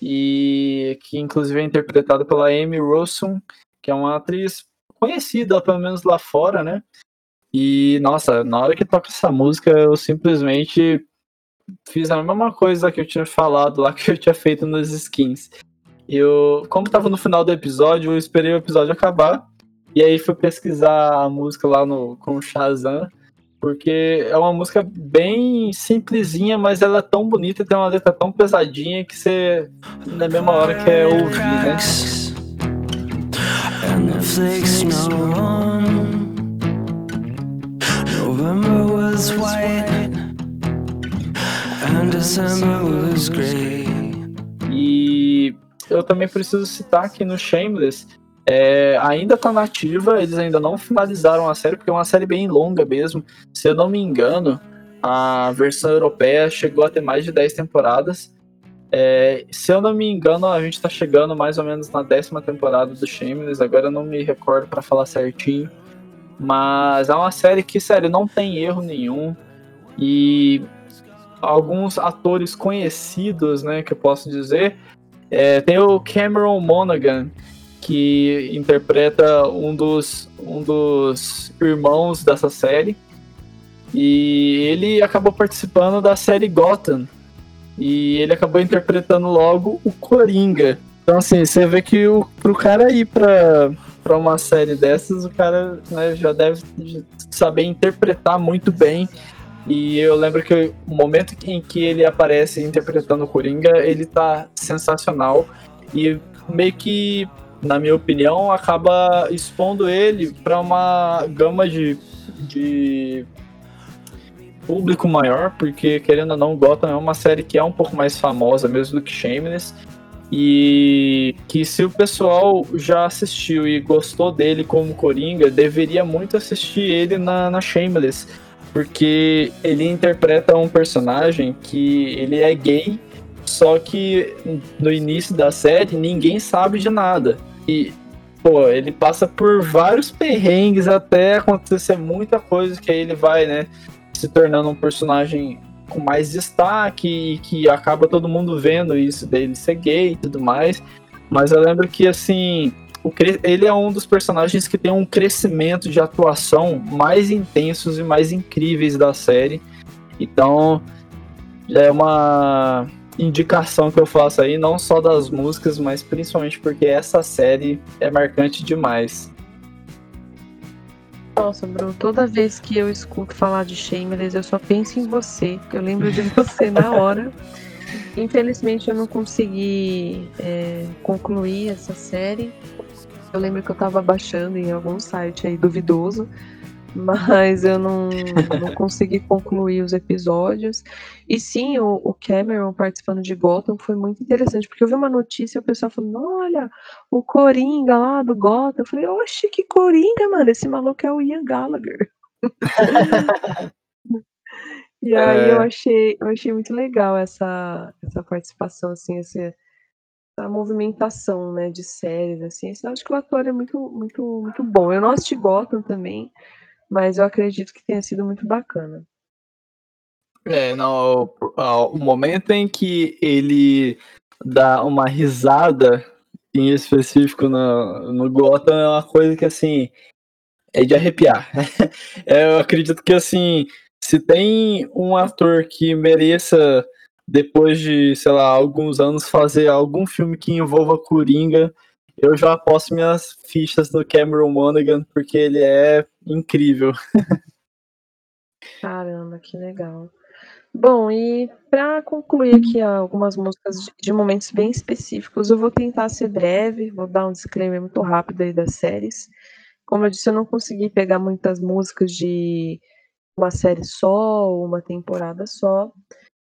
e que inclusive é interpretada pela Amy Rossum que é uma atriz conhecida, pelo menos lá fora, né? E, nossa, na hora que toca essa música, eu simplesmente fiz a mesma coisa que eu tinha falado lá que eu tinha feito nos skins. Eu, como tava no final do episódio, eu esperei o episódio acabar. E aí fui pesquisar a música lá no, com o Shazam. Porque é uma música bem simplesinha, mas ela é tão bonita e tem uma letra tão pesadinha que você, na mesma hora, quer ouvir, né? November was white, E eu também preciso citar que no Shameless é, ainda tá nativa, eles ainda não finalizaram a série, porque é uma série bem longa mesmo. Se eu não me engano, a versão europeia chegou a ter mais de 10 temporadas. É, se eu não me engano, a gente tá chegando mais ou menos na décima temporada do Shameless, agora eu não me recordo para falar certinho. Mas é uma série que, sério, não tem erro nenhum. E alguns atores conhecidos, né, que eu posso dizer. É, tem o Cameron Monaghan, que interpreta um dos, um dos irmãos dessa série. E ele acabou participando da série Gotham. E ele acabou interpretando logo o Coringa. Então, assim, você vê que o, pro cara ir pra, pra uma série dessas, o cara né, já deve saber interpretar muito bem. E eu lembro que o momento em que ele aparece interpretando o Coringa, ele tá sensacional. E meio que, na minha opinião, acaba expondo ele para uma gama de, de público maior, porque querendo ou não, Gotham é uma série que é um pouco mais famosa mesmo do que Shameless. E que se o pessoal já assistiu e gostou dele como Coringa, deveria muito assistir ele na, na Shameless. Porque ele interpreta um personagem que ele é gay, só que no início da série ninguém sabe de nada. E, pô, ele passa por vários perrengues até acontecer muita coisa que aí ele vai, né, se tornando um personagem com mais destaque e que acaba todo mundo vendo isso dele ser gay e tudo mais. Mas eu lembro que, assim, ele é um dos personagens que tem um crescimento de atuação mais intensos e mais incríveis da série. Então, é uma indicação que eu faço aí, não só das músicas, mas principalmente porque essa série é marcante demais. Nossa, Bruno, toda vez que eu escuto falar de Shameless, eu só penso em você. Eu lembro de você na hora. Infelizmente, eu não consegui é, concluir essa série. Eu lembro que eu tava baixando em algum site aí duvidoso, mas eu não, não consegui concluir os episódios. E sim, o, o Cameron participando de Gotham foi muito interessante, porque eu vi uma notícia e o pessoal falando: olha, o Coringa lá do Gotham. Eu falei: oxe, que Coringa, mano, esse maluco é o Ian Gallagher. E aí É. eu achei, eu achei muito legal essa, essa participação, assim, essa, essa movimentação, né, de séries, assim. Eu acho que o ator é muito, muito, muito bom. Eu não assisti Gotham também, mas eu acredito que tenha sido muito bacana. É, não, o, a- o momento em que ele dá uma risada em específico no, no Gotham é uma coisa que, assim, é de arrepiar. É, eu acredito que, assim, se tem um ator que mereça, depois de, sei lá, alguns anos, fazer algum filme que envolva Coringa, eu já aposto minhas fichas no Cameron Monaghan, porque ele é incrível. Caramba, que legal. Bom, e para concluir aqui algumas músicas de, momentos bem específicos, eu vou tentar ser breve, vou dar um disclaimer muito rápido aí das séries. Como eu disse, eu não consegui pegar muitas músicas de uma série só, ou uma temporada só,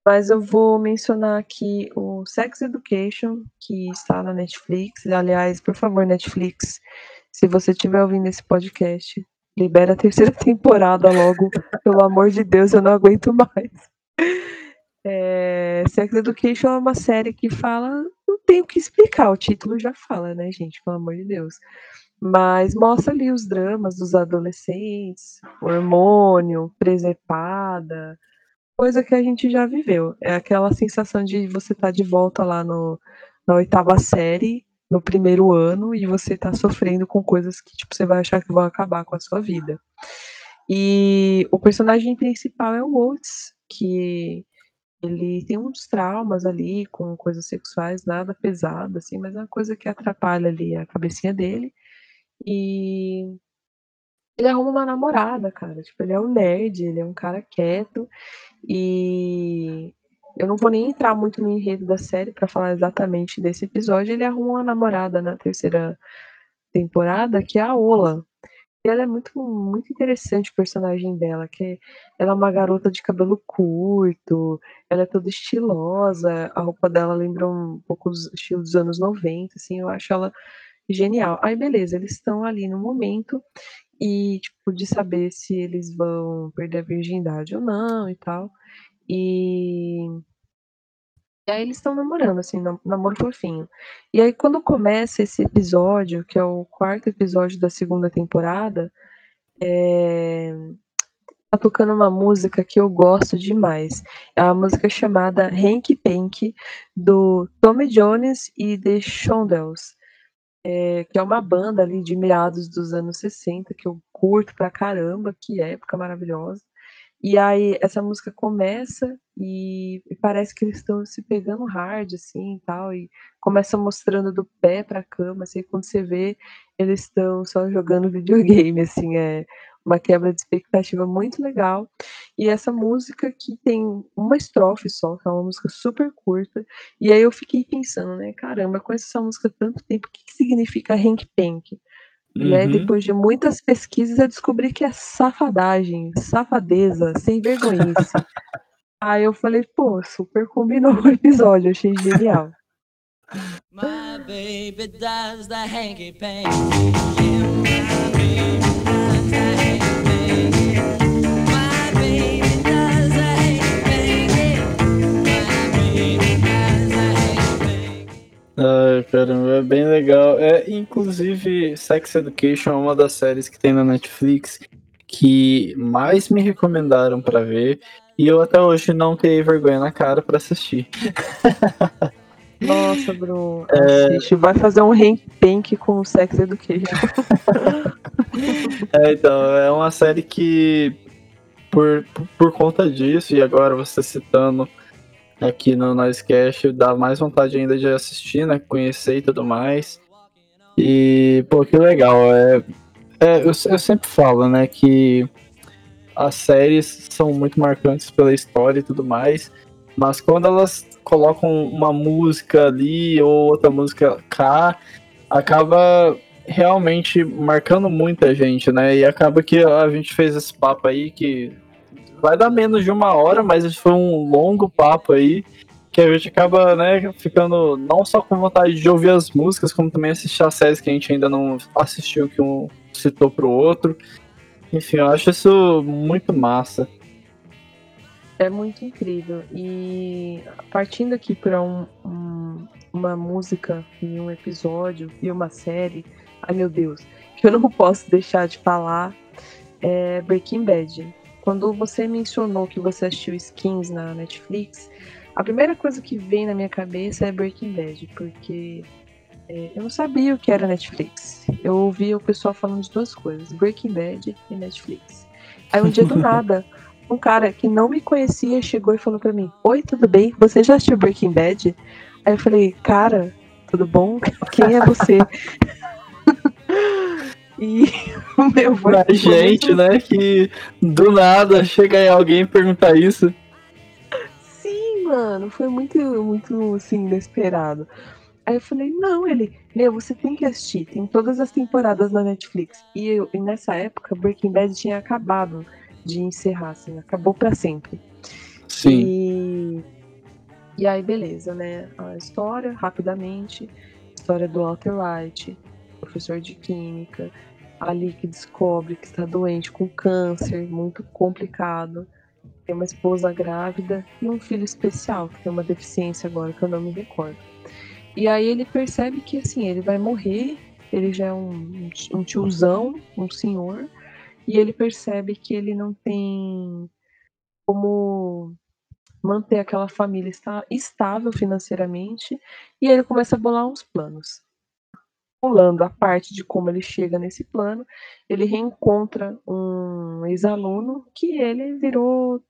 mas eu vou mencionar aqui o Sex Education, que está na Netflix. Aliás, por favor, Netflix, se você estiver ouvindo esse podcast, libera a terceira temporada logo, pelo amor de Deus, eu não aguento mais. É, Sex Education é uma série que fala, não tem o que explicar, o título já fala, né, gente, pelo amor de Deus. Mas mostra ali os dramas dos adolescentes, hormônio, presepada, coisa que a gente já viveu. É aquela sensação de você estar de volta lá no, na oitava série, no primeiro ano, e você tá sofrendo com coisas que tipo, você vai achar que vão acabar com a sua vida. E o personagem principal é o Oates, que ele tem uns traumas ali com coisas sexuais, nada pesado, assim, mas é uma coisa que atrapalha ali a cabecinha dele. E ele arruma uma namorada, cara. Tipo, ele é um nerd, ele é um cara quieto. E eu não vou nem entrar muito no enredo da série para falar exatamente desse episódio. Ele arruma uma namorada na terceira temporada, que é a Ola. E ela é muito, muito interessante o personagem dela, que ela é uma garota de cabelo curto, ela é toda estilosa, a roupa dela lembra um pouco o estilo dos anos 90, assim, eu acho ela genial. Aí beleza, eles estão ali no momento e tipo de saber se eles vão perder a virgindade ou não e tal. E e aí eles estão namorando, assim, namoro fofinho. E aí quando começa esse episódio, que é o quarto episódio da segunda temporada, é... tá tocando uma música que eu gosto demais. É uma música chamada Hank Pank, do Tommy Jones e The Shondells. É, que é uma banda ali de meados dos anos 60, que eu curto pra caramba, que época maravilhosa. E aí essa música começa e, e parece que eles estão se pegando hard, assim, e tal, e começa mostrando do pé pra cama, assim, quando você vê, eles estão só jogando videogame, assim, é uma quebra de expectativa muito legal. E essa música que tem uma estrofe só, que é uma música super curta, e aí eu fiquei pensando, né, caramba, com essa música há tanto tempo, o que, que significa Hank Pank? Uhum. Aí, uhum. depois de muitas pesquisas, eu descobri que é safadagem, safadeza, sem vergonhice. aí eu falei, pô, super combinou o episódio, achei genial. My baby does the hanky panky. Yeah, Ai, caramba, é bem legal. É, inclusive, Sex Education é uma das séries que tem na Netflix que mais me recomendaram para ver e eu até hoje não tenho vergonha na cara para assistir. Nossa, Bruno, é... assiste. Vai fazer um pink com Sex Education. é, então, é uma série que, por, por conta disso, e agora você citando aqui no Noisecast, dá mais vontade ainda de assistir, né? Conhecer e tudo mais. E, pô, que legal. É, é eu, eu sempre falo, né, que as séries são muito marcantes pela história e tudo mais, mas quando elas colocam uma música ali ou outra música cá, acaba realmente marcando muita gente, né? E acaba que a gente fez esse papo aí que vai dar menos de uma hora, mas foi um longo papo aí que a gente acaba, né, ficando não só com vontade de ouvir as músicas, como também assistir as séries que a gente ainda não assistiu, que um citou pro outro. Enfim, eu acho isso muito massa. É muito incrível. E partindo aqui para um, um, uma música e um episódio e uma série, ai meu Deus, que eu não posso deixar de falar é Breaking Bad. Quando você mencionou que você assistiu Skins na Netflix, a primeira coisa que vem na minha cabeça é Breaking Bad, porque é, eu não sabia o que era Netflix. Eu ouvia o pessoal falando de duas coisas, Breaking Bad e Netflix. Aí um dia do nada, um cara que não me conhecia chegou e falou para mim: Oi, tudo bem? Você já assistiu Breaking Bad? Aí eu falei: Cara, tudo bom? Quem é você? E o meu. Pra gente, né? Que do nada chega aí alguém perguntar isso. Sim, mano, foi muito, muito assim, inesperado. Aí eu falei, não, ele, meu, você tem que assistir, tem todas as temporadas na Netflix. E, eu, e nessa época, Breaking Bad tinha acabado de encerrar, assim, acabou para sempre. Sim. E, e aí, beleza, né? A história, rapidamente, história do Walter White, professor de química, ali que descobre que está doente com câncer, muito complicado. Tem uma esposa grávida e um filho especial, que tem uma deficiência agora que eu não me recordo. E aí ele percebe que assim, ele vai morrer, ele já é um, um tiozão, um senhor, e ele percebe que ele não tem como manter aquela família estável financeiramente, e ele começa a bolar uns planos. Pulando a parte de como ele chega nesse plano, ele reencontra um ex-aluno que ele virou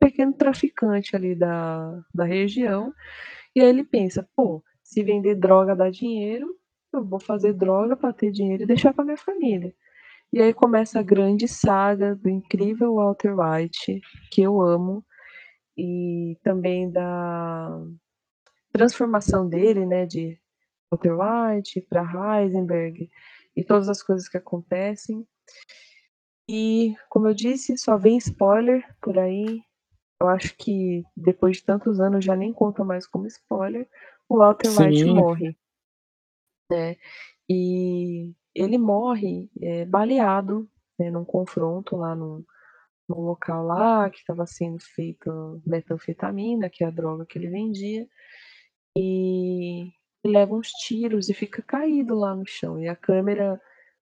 pequeno traficante ali da, da região. E aí ele pensa, pô, se vender droga dá dinheiro, eu vou fazer droga para ter dinheiro e deixar para minha família. E aí começa a grande saga do incrível Walter White, que eu amo, e também da transformação dele, né, de Walter White para Heisenberg e todas as coisas que acontecem. E, como eu disse, só vem spoiler por aí. Eu acho que depois de tantos anos já nem conta mais como spoiler. O Walter Sim. White morre. Né? E ele morre é, baleado né, num confronto lá num, num local lá que estava sendo feito metanfetamina, que é a droga que ele vendia. E leva uns tiros e fica caído lá no chão. E a câmera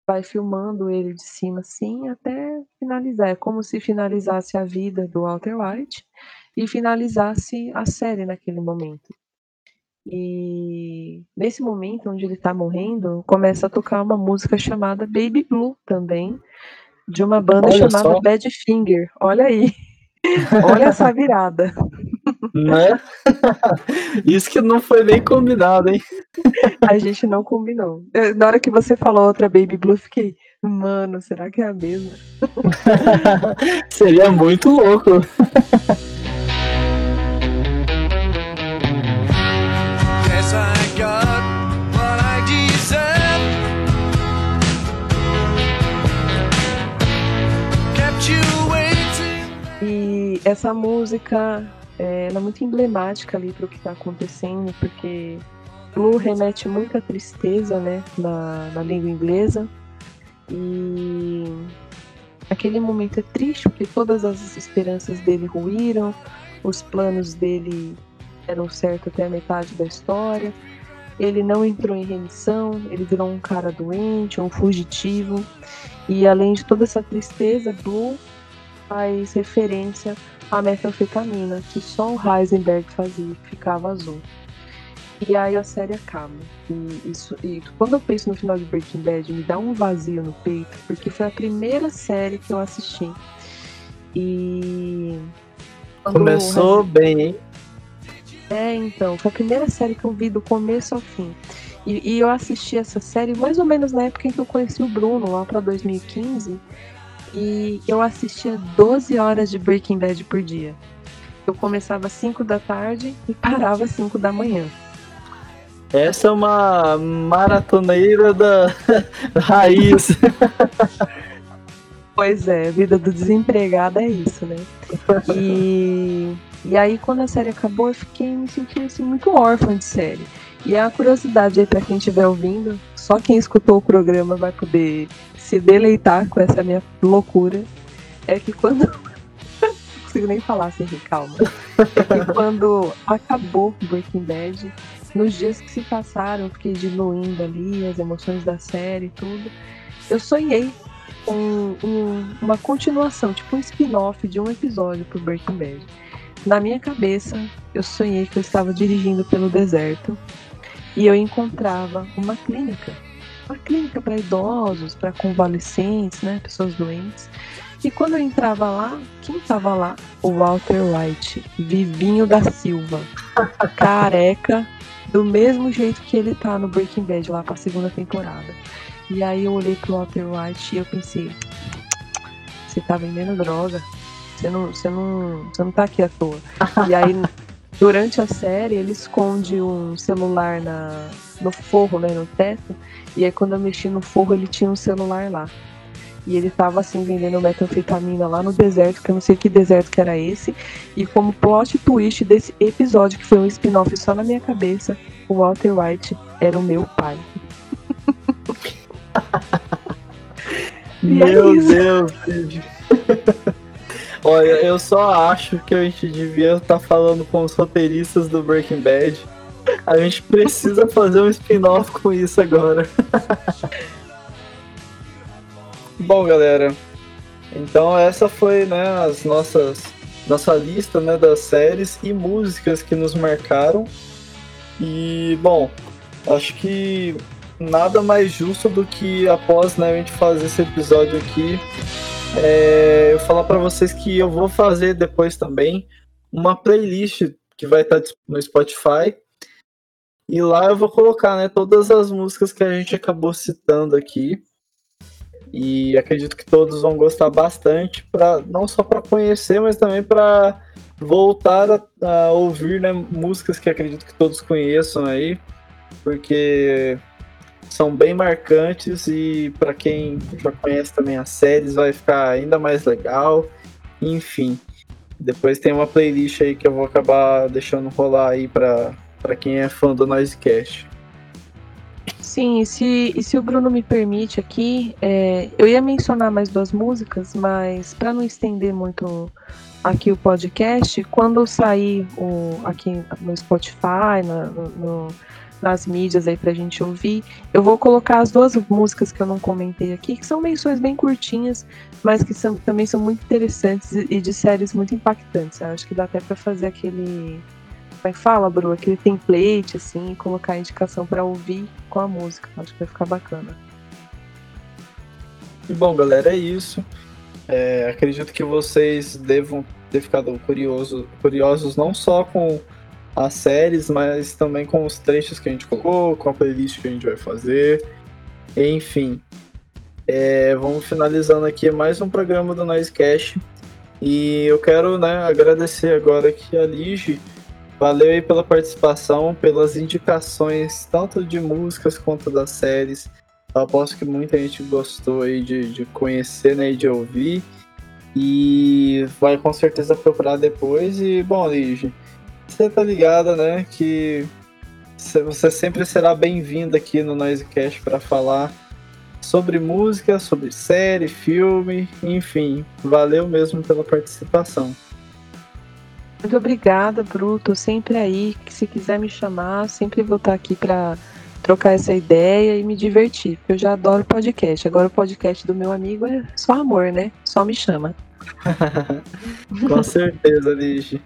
vai filmando ele de cima assim até finalizar. É como se finalizasse a vida do Walter White e finalizasse a série naquele momento. E nesse momento onde ele tá morrendo, começa a tocar uma música chamada Baby Blue também, de uma banda Olha chamada só. Badfinger. Olha aí. Olha essa virada. Né? Isso que não foi nem combinado, hein? A gente não combinou. Na hora que você falou outra Baby Blue, eu fiquei, mano, será que é a mesma? Seria muito louco. E essa música é, ela é muito emblemática ali para o que está acontecendo, porque Blue remete muita tristeza, né, na, na língua inglesa. E aquele momento é triste, porque todas as esperanças dele ruíram, os planos dele deram certo até a metade da história. Ele não entrou em remissão, ele virou um cara doente, um fugitivo. E além de toda essa tristeza, Blue faz referência à metanfetamina, que só o Heisenberg fazia, ficava azul. E aí a série acaba. E, isso, e quando eu penso no final de Breaking Bad, me dá um vazio no peito, porque foi a primeira série que eu assisti. E. Começou bem, hein? é, então, foi a primeira série que eu vi do começo ao fim. E, e eu assisti essa série mais ou menos na época em que eu conheci o Bruno, lá pra 2015. E eu assistia 12 horas de Breaking Bad por dia. Eu começava às 5 da tarde e parava às 5 da manhã. Essa é uma maratoneira da raiz. Pois é, a vida do desempregado é isso, né? E, e aí, quando a série acabou, eu fiquei me sentindo assim, muito órfã de série. E a curiosidade aí pra quem estiver ouvindo, só quem escutou o programa vai poder se deleitar com essa minha loucura. É que quando. não consigo nem falar sem rir, calma. É que quando acabou Breaking Bad, nos dias que se passaram, eu fiquei diluindo ali as emoções da série e tudo. Eu sonhei com um- uma continuação, tipo um spin-off de um episódio pro Breaking Bad. Na minha cabeça, eu sonhei que eu estava dirigindo pelo deserto e eu encontrava uma clínica. Uma clínica para idosos, para convalescentes, né, pessoas doentes. E quando eu entrava lá, quem estava lá? O Walter White, Vivinho da Silva, careca, do mesmo jeito que ele tá no Breaking Bad lá pra segunda temporada. E aí eu olhei pro Walter White e eu pensei, você tá vendendo droga. Você não, você não, você não tá aqui à toa. E aí, durante a série, ele esconde um celular na, no forro, né, no teto. E aí quando eu mexi no forro, ele tinha um celular lá. E ele tava assim vendendo metanfetamina lá no deserto, que eu não sei que deserto que era esse. E como plot twist desse episódio, que foi um spin-off só na minha cabeça, o Walter White era o meu pai. É Meu isso. Deus. Olha, eu só acho que a gente devia estar falando com os roteiristas do Breaking Bad. A gente precisa fazer um spin-off com isso agora. Bom, galera. Então essa foi, né, as nossas nossa lista, né, das séries e músicas que nos marcaram. E bom, acho que nada mais justo do que após né, a gente fazer esse episódio aqui, é, eu falar para vocês que eu vou fazer depois também uma playlist que vai estar no Spotify. E lá eu vou colocar né, todas as músicas que a gente acabou citando aqui. E acredito que todos vão gostar bastante, pra, não só para conhecer, mas também para voltar a, a, ouvir né, músicas que acredito que todos conheçam aí, porque são bem marcantes e para quem já conhece também as séries vai ficar ainda mais legal. Enfim, depois tem uma playlist aí que eu vou acabar deixando rolar aí para quem é fã do Noisecast. Sim, e se, e se o Bruno me permite aqui, é, eu ia mencionar mais duas músicas, mas para não estender muito aqui o podcast, quando sair o, aqui no Spotify, no, no, nas mídias aí pra gente ouvir, eu vou colocar as duas músicas que eu não comentei aqui, que são menções bem curtinhas, mas que são, também são muito interessantes e de séries muito impactantes. Eu acho que dá até para fazer aquele como é que fala, Bru? Aquele template, assim, e colocar a indicação para ouvir com a música. Acho que vai ficar bacana. E bom, galera, é isso. É, acredito que vocês devam ter ficado curioso, curiosos não só com as séries, mas também com os trechos que a gente colocou, com a playlist que a gente vai fazer. Enfim, é, vamos finalizando aqui mais um programa do Noisecast. E eu quero né, agradecer agora aqui a Lige Valeu aí pela participação, pelas indicações, tanto de músicas quanto das séries. Eu aposto que muita gente gostou aí de, de conhecer né, e de ouvir. E vai com certeza procurar depois. E, bom, Lige, você tá ligada, né? Que você sempre será bem-vindo aqui no Noisecast para falar sobre música, sobre série, filme, enfim. Valeu mesmo pela participação. Muito obrigada, Bruto. Sempre aí. Que se quiser me chamar, sempre vou estar aqui para trocar essa ideia e me divertir. Eu já adoro podcast. Agora o podcast do meu amigo é só amor, né? Só me chama. Com certeza, Lige.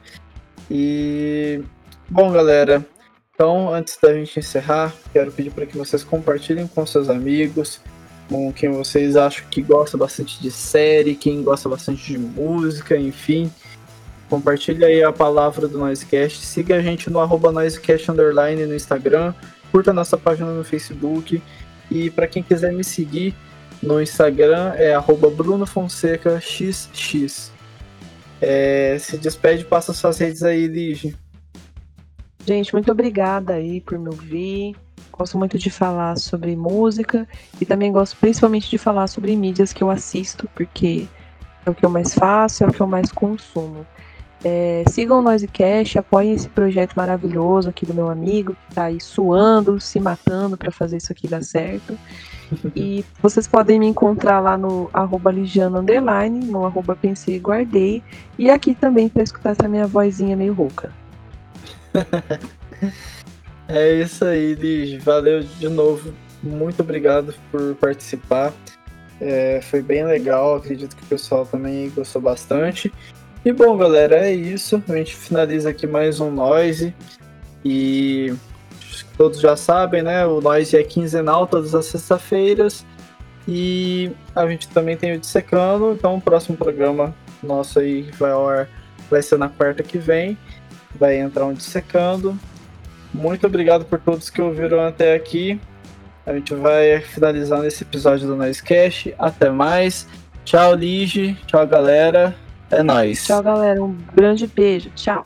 E bom, galera. Então, antes da gente encerrar, quero pedir para que vocês compartilhem com seus amigos, com quem vocês acham que gosta bastante de série, quem gosta bastante de música, enfim. Compartilha aí a palavra do Noisecast. Siga a gente no arroba Noisecast Underline no Instagram. Curta nossa página no Facebook. E para quem quiser me seguir no Instagram é arroba Bruno Fonseca XX. É, se despede, passa suas redes aí, Lige. Gente, muito obrigada aí por me ouvir. Gosto muito de falar sobre música e também gosto principalmente de falar sobre mídias que eu assisto, porque é o que eu mais faço, é o que eu mais consumo. É, sigam o Noisecast, apoiem esse projeto maravilhoso aqui do meu amigo, que está aí suando, se matando para fazer isso aqui dar certo. E vocês podem me encontrar lá no arroba Ligiano Underline, no arroba Pensei e Guardei, e aqui também para escutar essa minha vozinha meio rouca. é isso aí, Lige. Valeu de novo. Muito obrigado por participar. É, foi bem legal, acredito que o pessoal também gostou bastante. E bom, galera, é isso. A gente finaliza aqui mais um Noise. E todos já sabem, né? O Noise é quinzenal, todas as sextas-feiras. E a gente também tem o Dissecando. Então, o próximo programa nosso aí vai, ar, vai ser na quarta que vem. Vai entrar um Dissecando. Muito obrigado por todos que ouviram até aqui. A gente vai finalizando esse episódio do Noisecast. Até mais. Tchau, Lige. Tchau, galera. É nóis. Tchau, galera. Um grande beijo. Tchau.